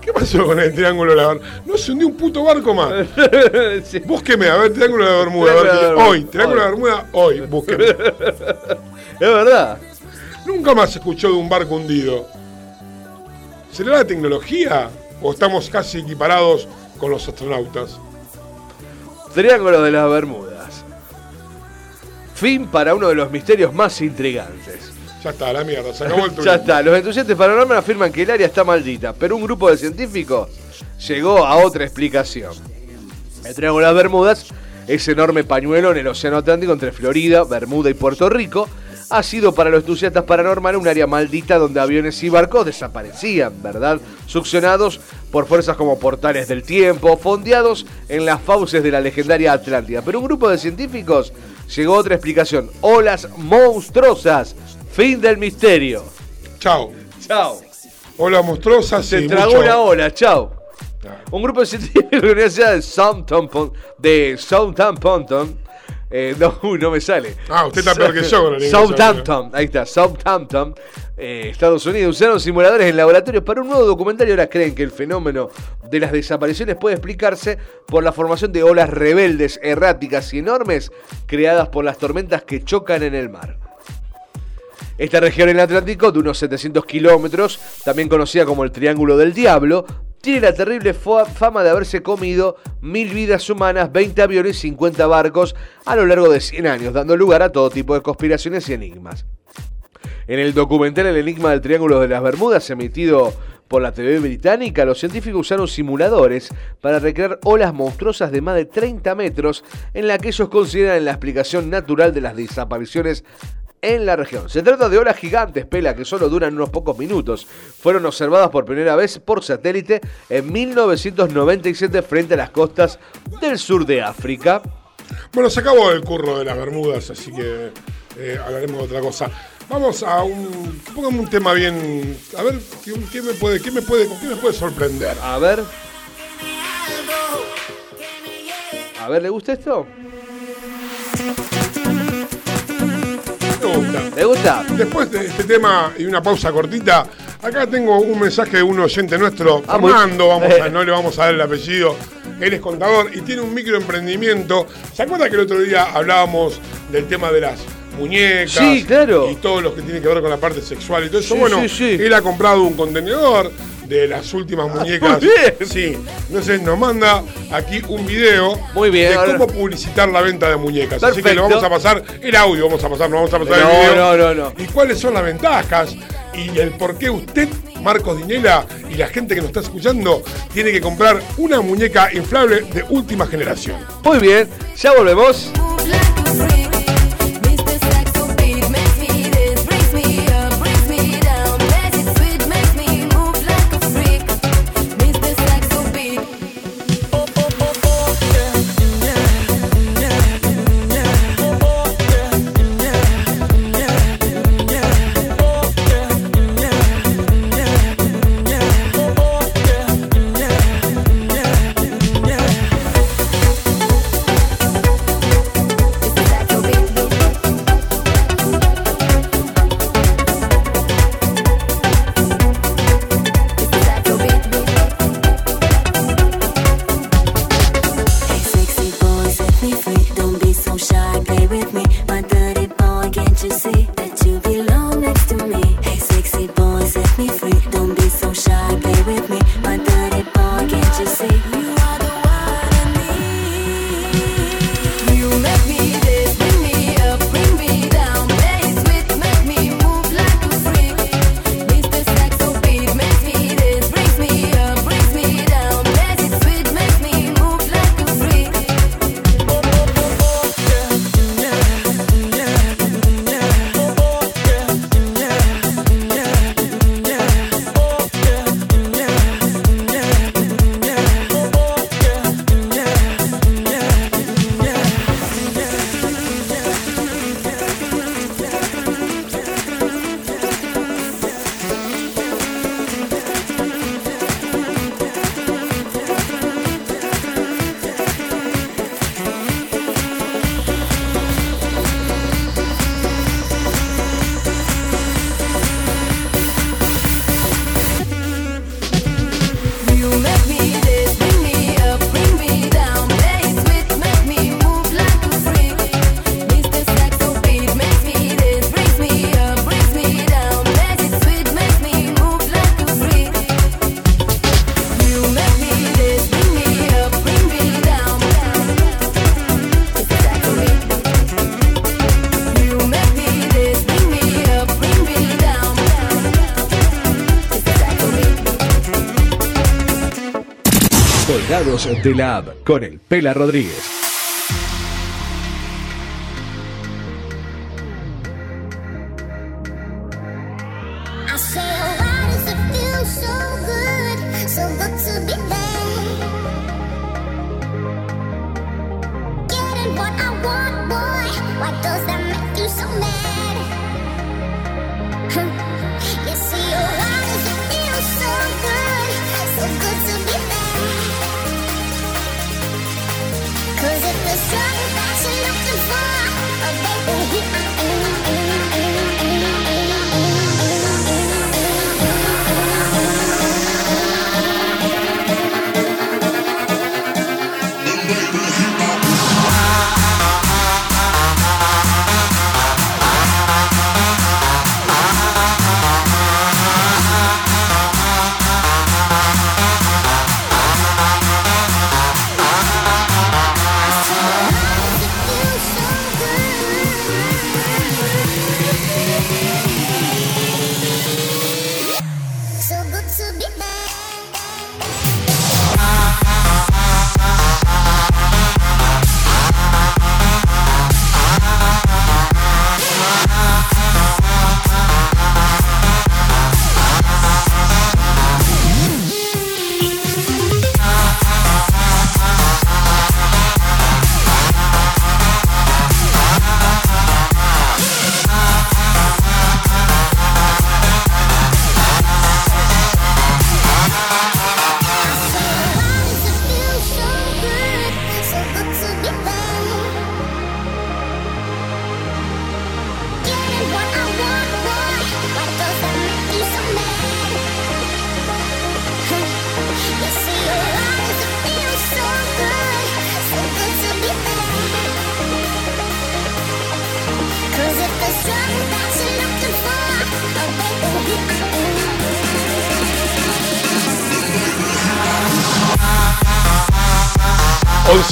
¿Qué pasó con el Triángulo de la Bermuda? No se hundió un puto barco más. Sí. Búsqueme, a ver, Triángulo de la Bermuda. a ver Triángulo de la qué- Bermuda. hoy, Triángulo de la Bermuda, hoy, búsqueme. Es verdad. Nunca más se escuchó de un barco hundido. ¿Será la tecnología o estamos casi equiparados con los astronautas? Triángulo de las Bermudas. Fin para uno de los misterios más intrigantes. Ya está, la mierda, se acabó el turismo. Ya está, los entusiastas paranormales afirman que el área está maldita, pero un grupo de científicos llegó a otra explicación. El Triángulo de las Bermudas, ese enorme pañuelo en el Océano Atlántico entre Florida, Bermuda y Puerto Rico, ha sido para los entusiastas paranormales un área maldita donde aviones y barcos desaparecían, ¿verdad? Succionados por fuerzas como portales del tiempo, fondeados en las fauces de la legendaria Atlántida. Pero un grupo de científicos llegó a otra explicación. Olas monstruosas. Fin del misterio. Chao. Chao. Hola monstruosa, Se sí, tragó mucho- una ola, chao. Un grupo de científicos de la Universidad de Southampton, de Southampton, eh, no, no me sale. Ah, usted está peor que yo con el inglés, Southampton, ahí está, Southampton, eh, Estados Unidos, usaron simuladores en laboratorios para un nuevo documentario. Ahora creen que el fenómeno de las desapariciones puede explicarse por la formación de olas rebeldes, erráticas y enormes creadas por las tormentas que chocan en el mar. Esta región en el Atlántico, de unos 700 kilómetros, también conocida como el Triángulo del Diablo, tiene la terrible fa- fama de haberse comido mil vidas humanas, 20 aviones y 50 barcos a lo largo de 100 años, dando lugar a todo tipo de conspiraciones y enigmas. En el documental El Enigma del Triángulo de las Bermudas, emitido por la TV británica, los científicos usaron simuladores para recrear olas monstruosas de más de 30 metros, en la que ellos consideran la explicación natural de las desapariciones en la región. Se trata de olas gigantes, pela, que solo duran unos pocos minutos. Fueron observadas por primera vez por satélite en 1997 frente a las costas del sur de África. Bueno, se acabó el curro de las Bermudas, así que eh, hablaremos de otra cosa. Vamos a un. Póngame un tema bien. A ver, ¿qué, qué me puede, qué me puede, con qué me puede sorprender? A ver. A ver, ¿le gusta esto? Me gusta. Después de este tema y una pausa cortita, acá tengo un mensaje de un oyente nuestro, Ah, muy- vamos a, no le vamos a dar el apellido. Él es contador y tiene un microemprendimiento. ¿Se acuerda que el otro día hablábamos del tema de las muñecas? Sí, claro. Y todo lo que tiene que ver con la parte sexual y todo eso. Sí, bueno, sí. él ha comprado un contenedor de las últimas muñecas. muy bien. Sí. Entonces nos manda aquí un video Muy bien, de ahora- cómo publicitar la venta de muñecas. Así que Perfecto. le vamos a pasar el audio, vamos a pasar, no vamos a pasar No, el video. no, no, no. Y cuáles son las ventajas y el por qué usted, Marcos Dinela, y la gente que nos está escuchando, tiene que comprar una muñeca inflable de última generación. Muy bien, ya volvemos. Hey, de la con el Pela Rodríguez.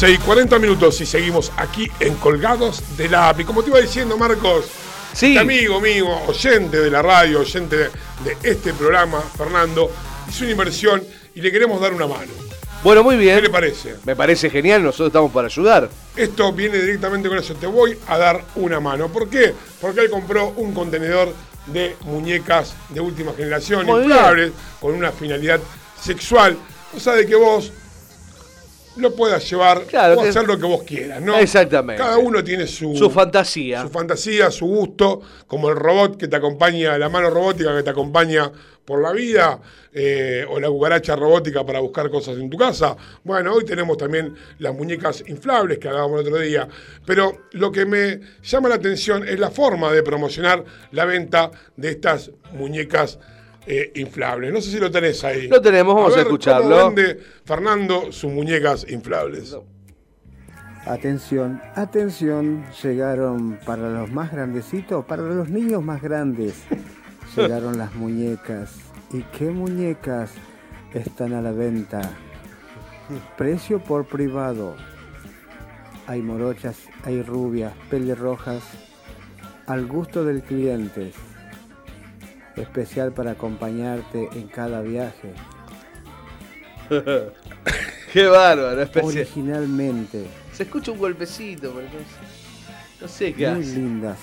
11 y 40 minutos y seguimos aquí en Colgados de la App. Y como te iba diciendo, Marcos, este amigo mío, oyente de la radio, oyente de, de este programa, Fernando, hizo una inversión y le queremos dar una mano. Bueno, muy bien. ¿Qué le parece? Me parece genial, nosotros estamos para ayudar. Esto viene directamente con eso. Te voy a dar una mano. ¿Por qué? Porque él compró un contenedor de muñecas de última generación, inflables, con una finalidad sexual. Cosa de que vos lo puedas llevar Claro, o hacer lo que vos quieras, ¿no? Exactamente. Cada uno tiene su, Su fantasía. su fantasía, su gusto, como el robot que te acompaña, la mano robótica que te acompaña por la vida, eh, o la cucaracha robótica para buscar cosas en tu casa. Bueno, hoy tenemos también las muñecas inflables que hablábamos el otro día. Pero lo que me llama la atención es la forma de promocionar la venta de estas muñecas eh, inflables. No sé si lo tenés ahí. Lo tenemos, vamos a ver, escucharlo. ¿Cómo vende Fernando sus muñecas inflables? Atención, atención, llegaron para los más grandecitos, para los niños más grandes, llegaron las muñecas. ¿Y qué muñecas están a la venta? Precio por privado. Hay morochas, hay rubias, pelirrojas, al gusto del cliente. Especial para acompañarte en cada viaje. Qué bárbaro, especial. Originalmente, Se escucha un golpecito, pero no sé, no sé qué muy hace. lindas.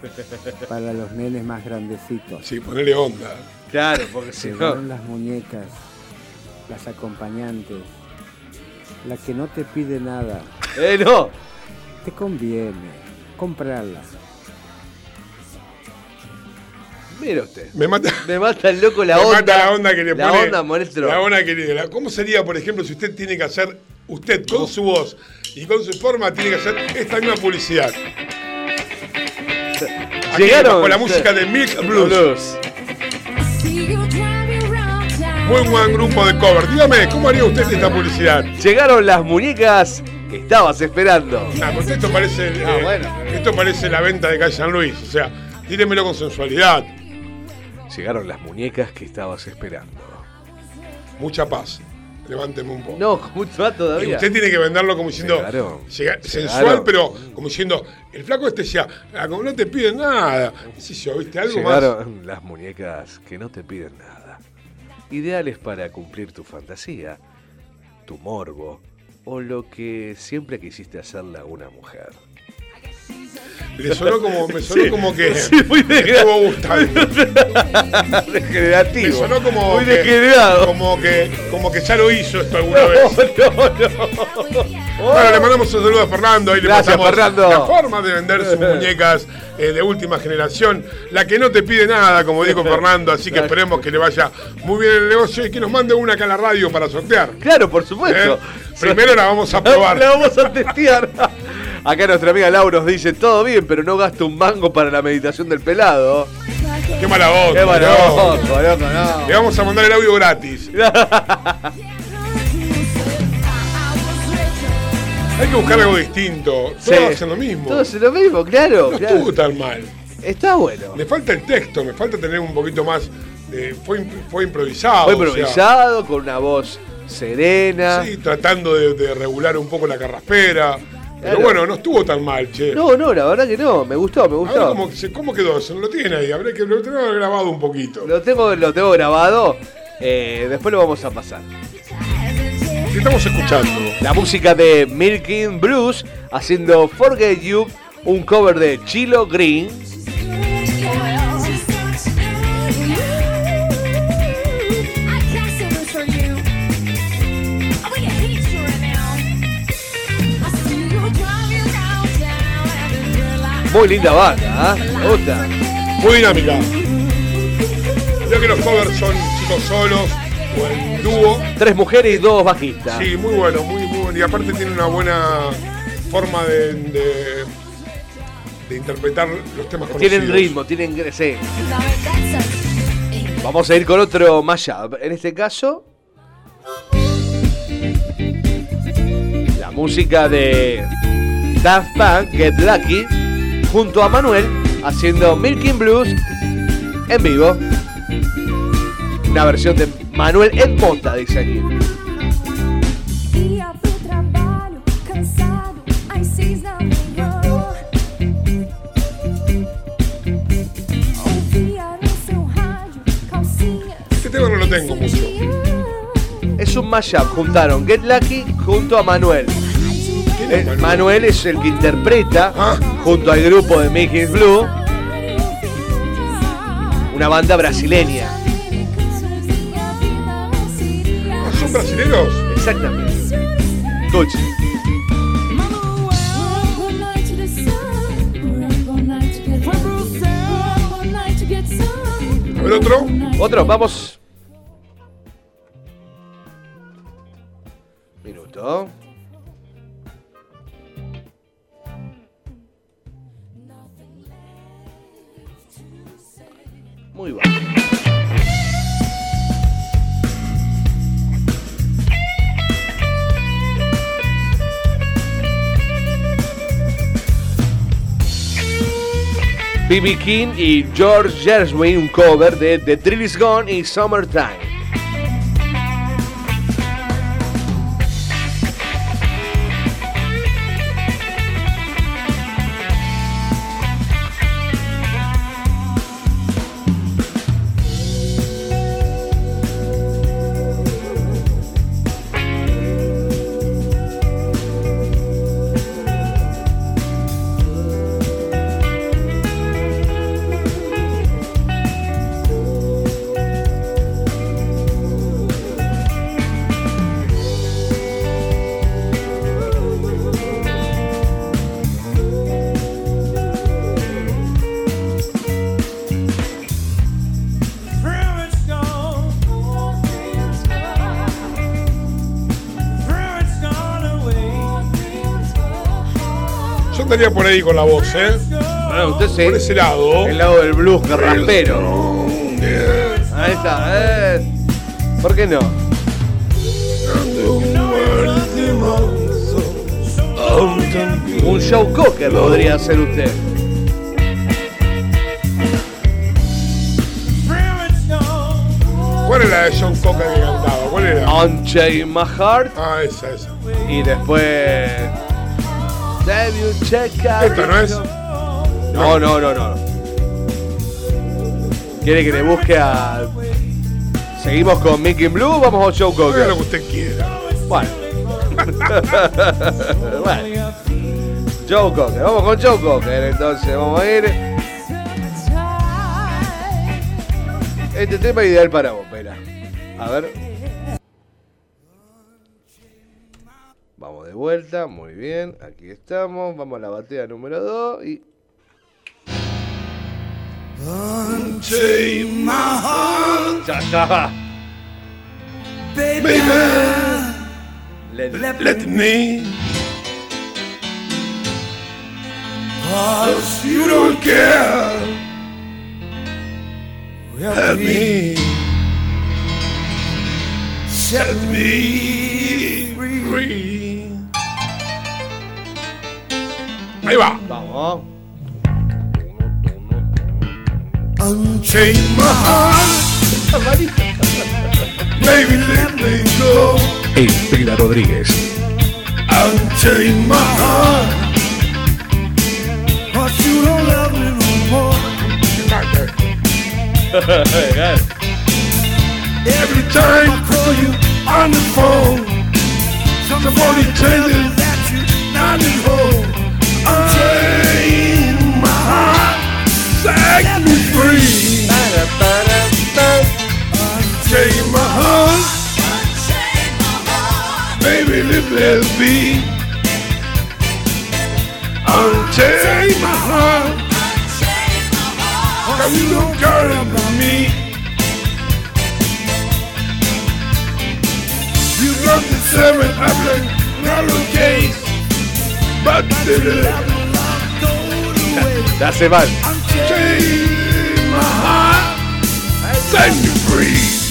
Para los nenes más grandecitos. Sí, ponele onda. Claro, porque si no. Las muñecas, las acompañantes, la que no te pide nada. ¡Eh, no! Te conviene comprarla. Mira usted. Me mata. Me mata el loco la Me onda. mata la onda que le la pone. onda, maestro. La onda que le- ¿Cómo sería, por ejemplo, si usted tiene que hacer, usted con su voz y con su forma, tiene que hacer esta misma publicidad? Aquí, Llegaron. Con la música de Milk Blues. Blues. Muy buen grupo de cover. Dígame, ¿cómo haría usted esta publicidad? Llegaron las muñecas que estabas esperando. Nah, esto parece, eh, esto parece la venta de calle San Luis. O sea, tírenmelo con sensualidad. Llegaron las muñecas que estabas esperando. Mucha paz. Levánteme un poco. No, mucho Y todavía. usted tiene que venderlo como diciendo Llegaron. llega- Llegaron. sensual, pero como diciendo, el flaco este ya, ah, como no te pide nada. ¿Qué sé yo, viste? Algo más. Llegaron las muñecas que no te piden nada. Ideales para cumplir tu fantasía, tu morbo o lo que siempre quisiste hacerle a una mujer. Le sonó como, me sonó Sí, como que sí, muy. Degenerativo. Me sonó como Muy que, degenerado. como que como que ya lo hizo esto alguna vez. No, no. Bueno, le mandamos un saludo a Fernando. Ahí le Gracias, pasamos Fernando. la forma de vender sus muñecas eh, de última generación. La que no te pide nada, como dijo Fernando. Así que esperemos que le vaya muy bien el negocio y que nos mande una acá a la radio para sortear. Claro, por supuesto. ¿Eh? Primero la vamos a probar. La vamos a testear. Acá nuestra amiga Laura nos dice, todo bien, pero no gasto un mango para la meditación del pelado. Qué mala onda. Qué mala loco, no. Le vamos a mandar el audio gratis. Hay que buscar algo distinto. Todos Sí. hacen lo mismo. Todo es lo mismo, claro. no claro. estuvo tan mal. Está bueno. Me falta el texto, me falta tener un poquito más. de- fue, imp- fue improvisado. Fue o sea, improvisado, con una voz serena. sí, tratando de, de regular un poco la carraspera. Pero Claro. bueno, no estuvo tan mal, che. No, no, la verdad que no. Me gustó, me A ver gustó. cómo, cómo quedó, se lo tiene ahí, habrá que lo tengo grabado un poquito. Lo tengo, lo tengo grabado. eh, después lo vamos a pasar. ¿Qué estamos escuchando? La música de Milking Blues haciendo Forget You, un cover de Chilo Green. Muy linda banda, ¿eh? Me gusta. Muy dinámica. Creo que los covers son chicos solos o en dúo. Tres mujeres y dos bajistas. Sí, muy bueno, muy, muy bueno. Y aparte tiene una buena forma de, de, de interpretar los temas conocidos. Tienen ritmo, tienen. Sí. Vamos a ir con otro mashup. En este caso. La música de Daft Punk, Get Lucky, junto a Manuel, haciendo Milking Blues en vivo. Una versión de Manuel Edmonta, dice aquí. Este tema no lo tengo mucho. Es un mashup. Juntaron Get Lucky junto a Manuel. Eh, Manuel es el que interpreta junto al grupo de Making Blue una banda brasileña. ¿Son brasileños? Exactamente. Escuche. A ver otro. Otro, vamos. Minuto. Muy bajo. B.B. King y George Gershwin, un cover de The Thrill Is Gone y Summertime. Ahí con la voz, ¿eh? Bueno, usted sí. Por ese lado. El lado del blues garraspero. Ahí está. eh. ¿Por qué no? Un show cocker podría ser usted. ¿Cuál era la de John Cocker que cantaba? ¿Cuál era? Unchain My Heart. Ah, esa, esa. Y después. Check out ¿Esta no es? No, no, no, no. ¿Quiere que le busque a. ¿Seguimos con Mickey Blue o vamos a Show Haga lo Cocker? que usted quiera. Bueno. bueno. Joe Cocker. Vamos con Joe Cocker, entonces vamos a ir. Este tema es ideal para vos, vuelta, muy bien. Aquí estamos. Vamos a la batea número 2 y. Unchain my heart, Ya está. baby. Let- Let me. Cause you don't care. Help me. Set me free. Ahí va. Vamos. Unchain my heart. Baby, let me go. El Pela Rodríguez. Unchain my heart. Cause you don't love me no more. Every time I call you on the phone, somebody tells you that you're not at home. Unchain my heart, baby, let me be. Unchain my heart, cause you don't care about me. You got the seven hundred dollar case, but the La hace mal. Unchain my heart, set me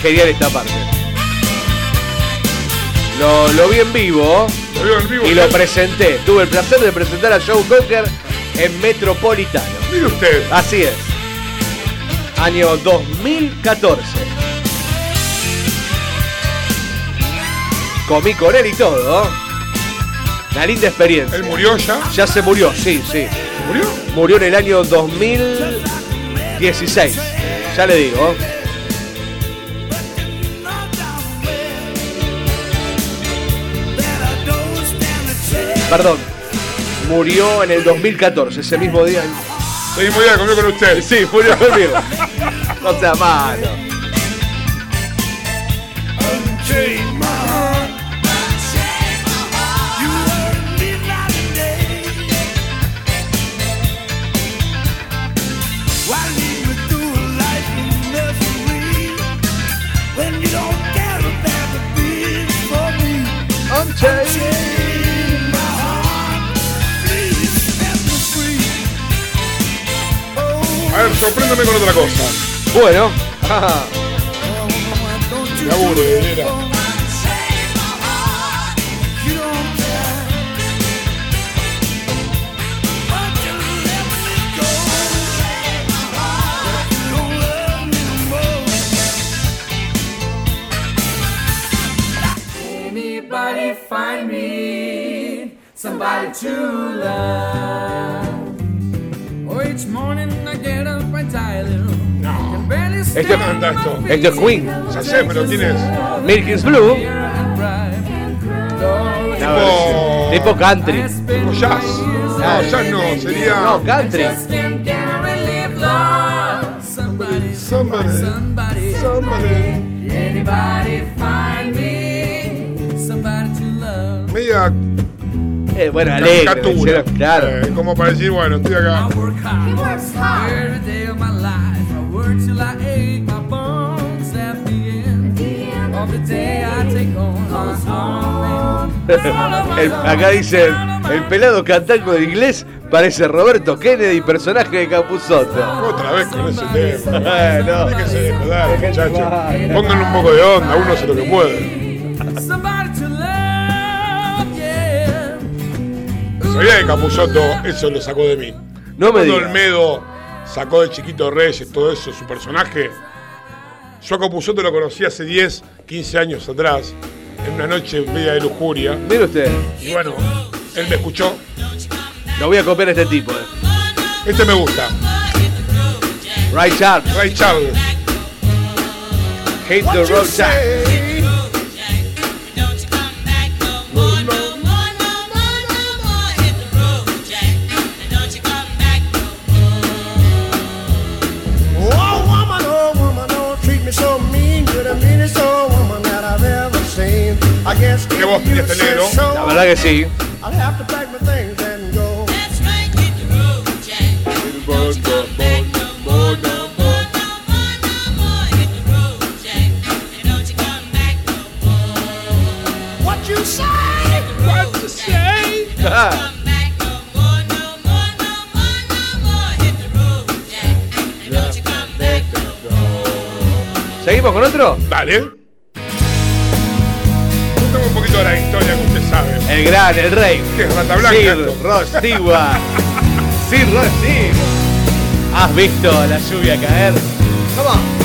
genial esta parte. Lo, lo vi en vivo. Lo vio en vivo. Y lo presenté. Tuve el placer de presentar a Joe Cocker en Metropolitano. Mire usted. Así es. Año 2014. Comí con él y todo. Una linda experiencia. ¿Él murió ya? Ya se murió, sí, sí. ¿Se murió? Murió en el año 2016. Ya le digo. Perdón. Murió en el 2014, ese mismo día. Mismo día comió con usted. Sí, murió conmigo. No sea malo. Sorpréndeme con otra cosa. Bueno. Me aburre, Elena. Anybody find me somebody to love? No. Esto, esto es Queen. Ya sé, pero ¿quién es? Milk is Blue. No, tipo country. Tipo jazz. No, jazz no, sería. No, country. Somebody, somebody, somebody, somebody. Anybody find me somebody to love? Media Eh, bueno, alegre. caricatura. Claro. Eh, como para decir, bueno, estoy acá. El- acá dicen, el pelado cantando en inglés parece Roberto Kennedy, personaje de Capuzotto. Otra vez con ese tema. Eh, no. Déjense de joder, muchachos. Pónganle un poco de onda, uno hace lo que puede. Sabía que Capuzotto eso lo sacó de mí. No me Cuando digas. Olmedo sacó de Chiquito Reyes, todo eso, su personaje. Yo a Capuzotto lo conocí hace 10, 15 años atrás, en una noche media de lujuria. Mire usted, Y bueno, él me escuchó. lo voy a copiar a este tipo. eh. Este me gusta. Ray Charles, Ray Charles. Hate the Road Jack. Guess ¿Qué voz tiene este negro? La verdad que sí. I'll have to pack my things and go. What you say? What you say? Ah, ¿Seguimos con otro? Dale. De la historia que usted sabe. El gran, el rey. ¿Qué es Rata Blanca? Sir Stewart. Sir Stewart. ¿Has visto la lluvia caer? Come on.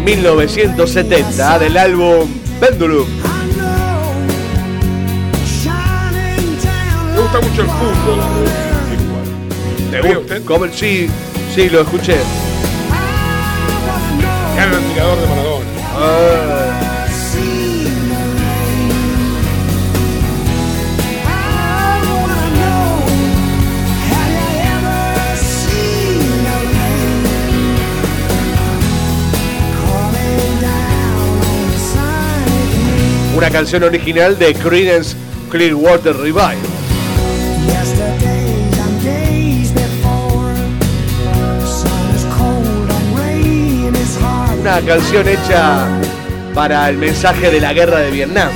Año 1970 del álbum Pendulum. Me gusta mucho el fútbol. ¿Te ve usted? ¿Cómo? Sí, sí, lo escuché. Gran admirador de Maradona. Ah, una canción original de Creedence Clearwater Revival. Una canción hecha para el mensaje de la guerra de Vietnam.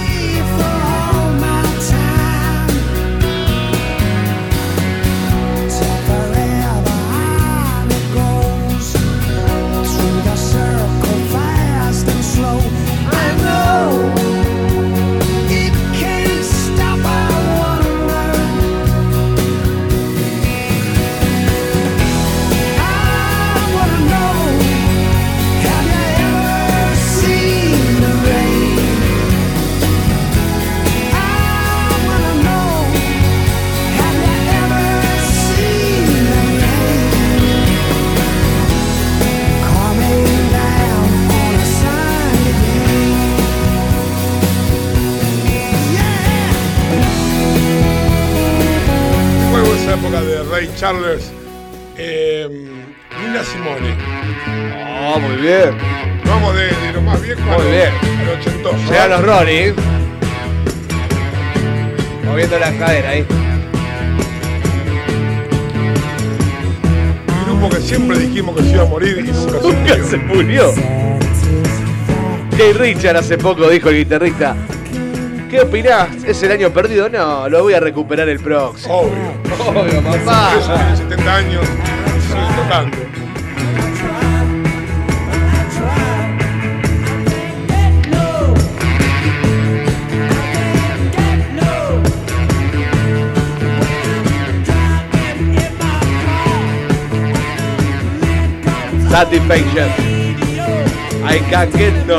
Ronnie. Moviendo la cadera ahí. Un grupo que siempre dijimos que se iba a morir y nunca se Nunca murió. se murió. Jay Richard hace poco dijo el guitarrista. ¿Qué opinás? ¿Es el año perdido? No, lo voy a recuperar el próximo. Obvio. Obvio, papá. Tiene 70 años y sigue tocando. Satisfaction. I can get no.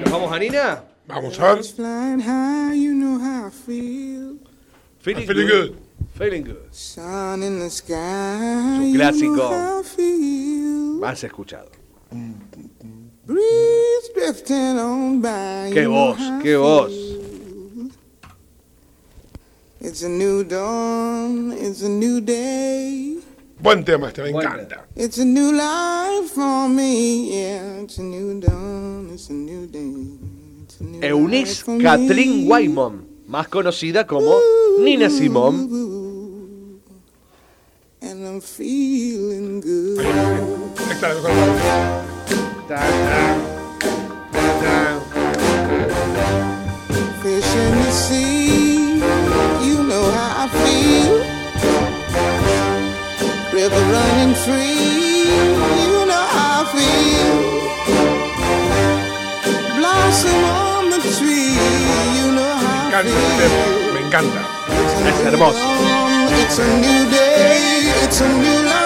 ¿Nos vamos a Nina? Vamos a ver. Flying high, you know how I feel. Feeling, Feeling good. good. Feeling good. Sun in the sky. un you know clásico. how I feel. Más escuchado. By. Qué voz, qué voz. feel. It's a new dawn, it's a new day. Buen tema este, me encanta. It's a new life for me, yeah. It's a new dawn, it's a new day. It's a new Eunice life for Kathleen me. Waymon, más conocida como Nina Simone. And I'm feeling good. La mejor Fish in the sea, you know how I feel. River running free, you know how I feel. Blossom on the tree, you know how I encanta me encanta. Es hermoso. feel. It's a new day, it's a new life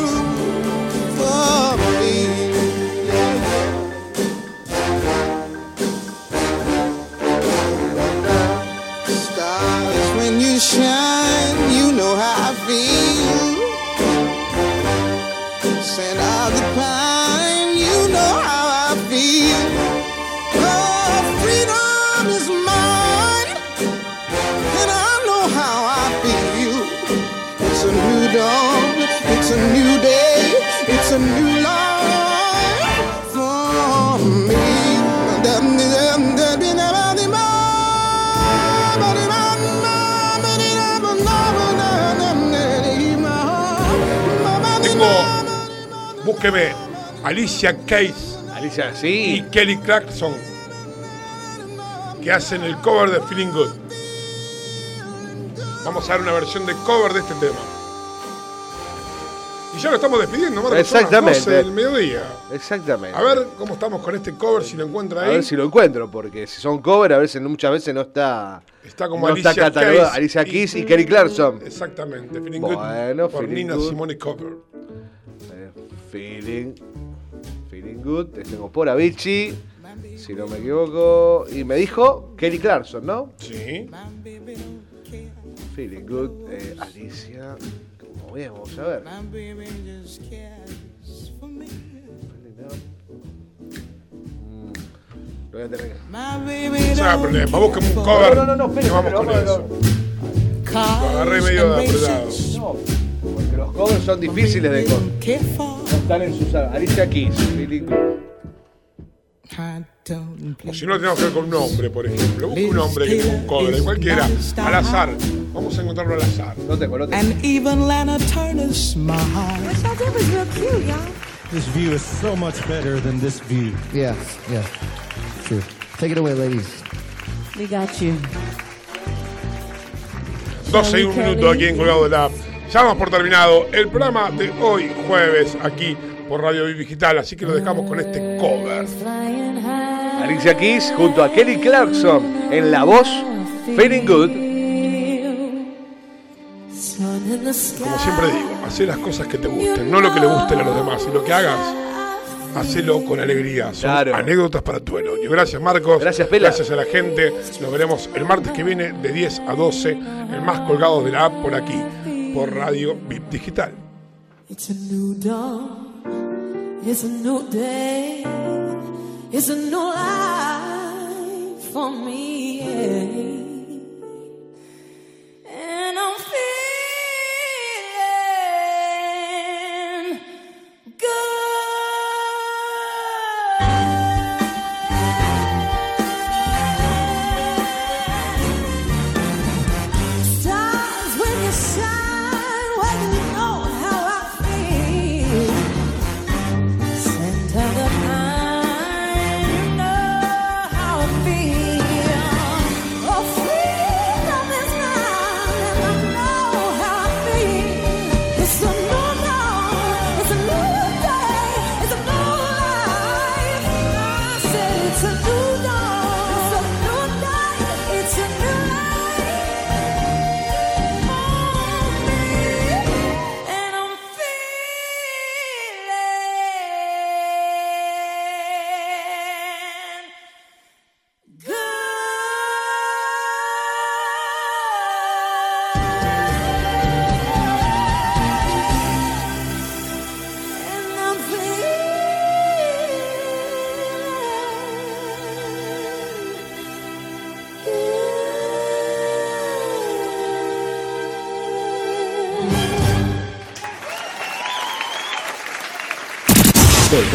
búsqueme Alicia Keys Alicia, y sí. Kelly Clarkson que hacen el cover de Feeling Good. Vamos a ver una versión de cover de este tema. Y ya lo estamos despidiendo, Marcos. son las Exactamente. 12 del mediodía. Exactamente. A ver cómo estamos con este cover, si lo encuentra A ahí. ver si lo encuentro, porque si son cover, a veces muchas veces no está. Está como no Alicia está catalogado. Keys Alicia y- Keys y, Kelly Clarkson. Exactamente, Feeling Bueno, Good por Feeling Nina. Simone Cover. Feeling. Feeling good. Te tengo por Avicii. Si no me equivoco. Y me dijo Kelly Clarkson, ¿no? Sí. Feeling good. eh, Alicia. Muy bien, vamos a ver. Mm, Lo voy a tener que. O sea, problema. Busquemos un cover. No, no, no, vamos con eso. Agarré medio de apretado. No, porque los covers son difíciles de encontrar. No están en sus. Alicia Keys. Good. O si no, tenemos que ver con un hombre, por ejemplo. Busca un hombre que tenga un cover, de cualquiera, al azar. Vamos a encontrarlo al azar. No tengo, no tengo. And even Lana Turner smiled. This view is so much better than this view. Yeah, yeah. True. Take it away, ladies. We got you. 12 y un minuto aquí en Colgado de la App. Ya vamos por terminado el programa de hoy, jueves, aquí por Radio Viv Digital. Así que lo dejamos con este cover. Alicia Keys junto a Kelly Clarkson en la voz Feeling Good. Como siempre digo, hacé las cosas que te gusten, no lo que le gusten a los demás. Y lo que hagas, hacelo con alegría. Son Claro. anécdotas para tu elogio. Gracias, Marcos. Gracias, Pela. Gracias a la gente. Nos veremos el martes que viene de 10 a 12, el más colgado de la app por aquí, por Radio VIP Digital. It's a new dawn. It's a new day. It's a new life for me. yeah. And I'm feeling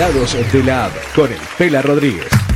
Pegados de la App con el Pela Rodríguez.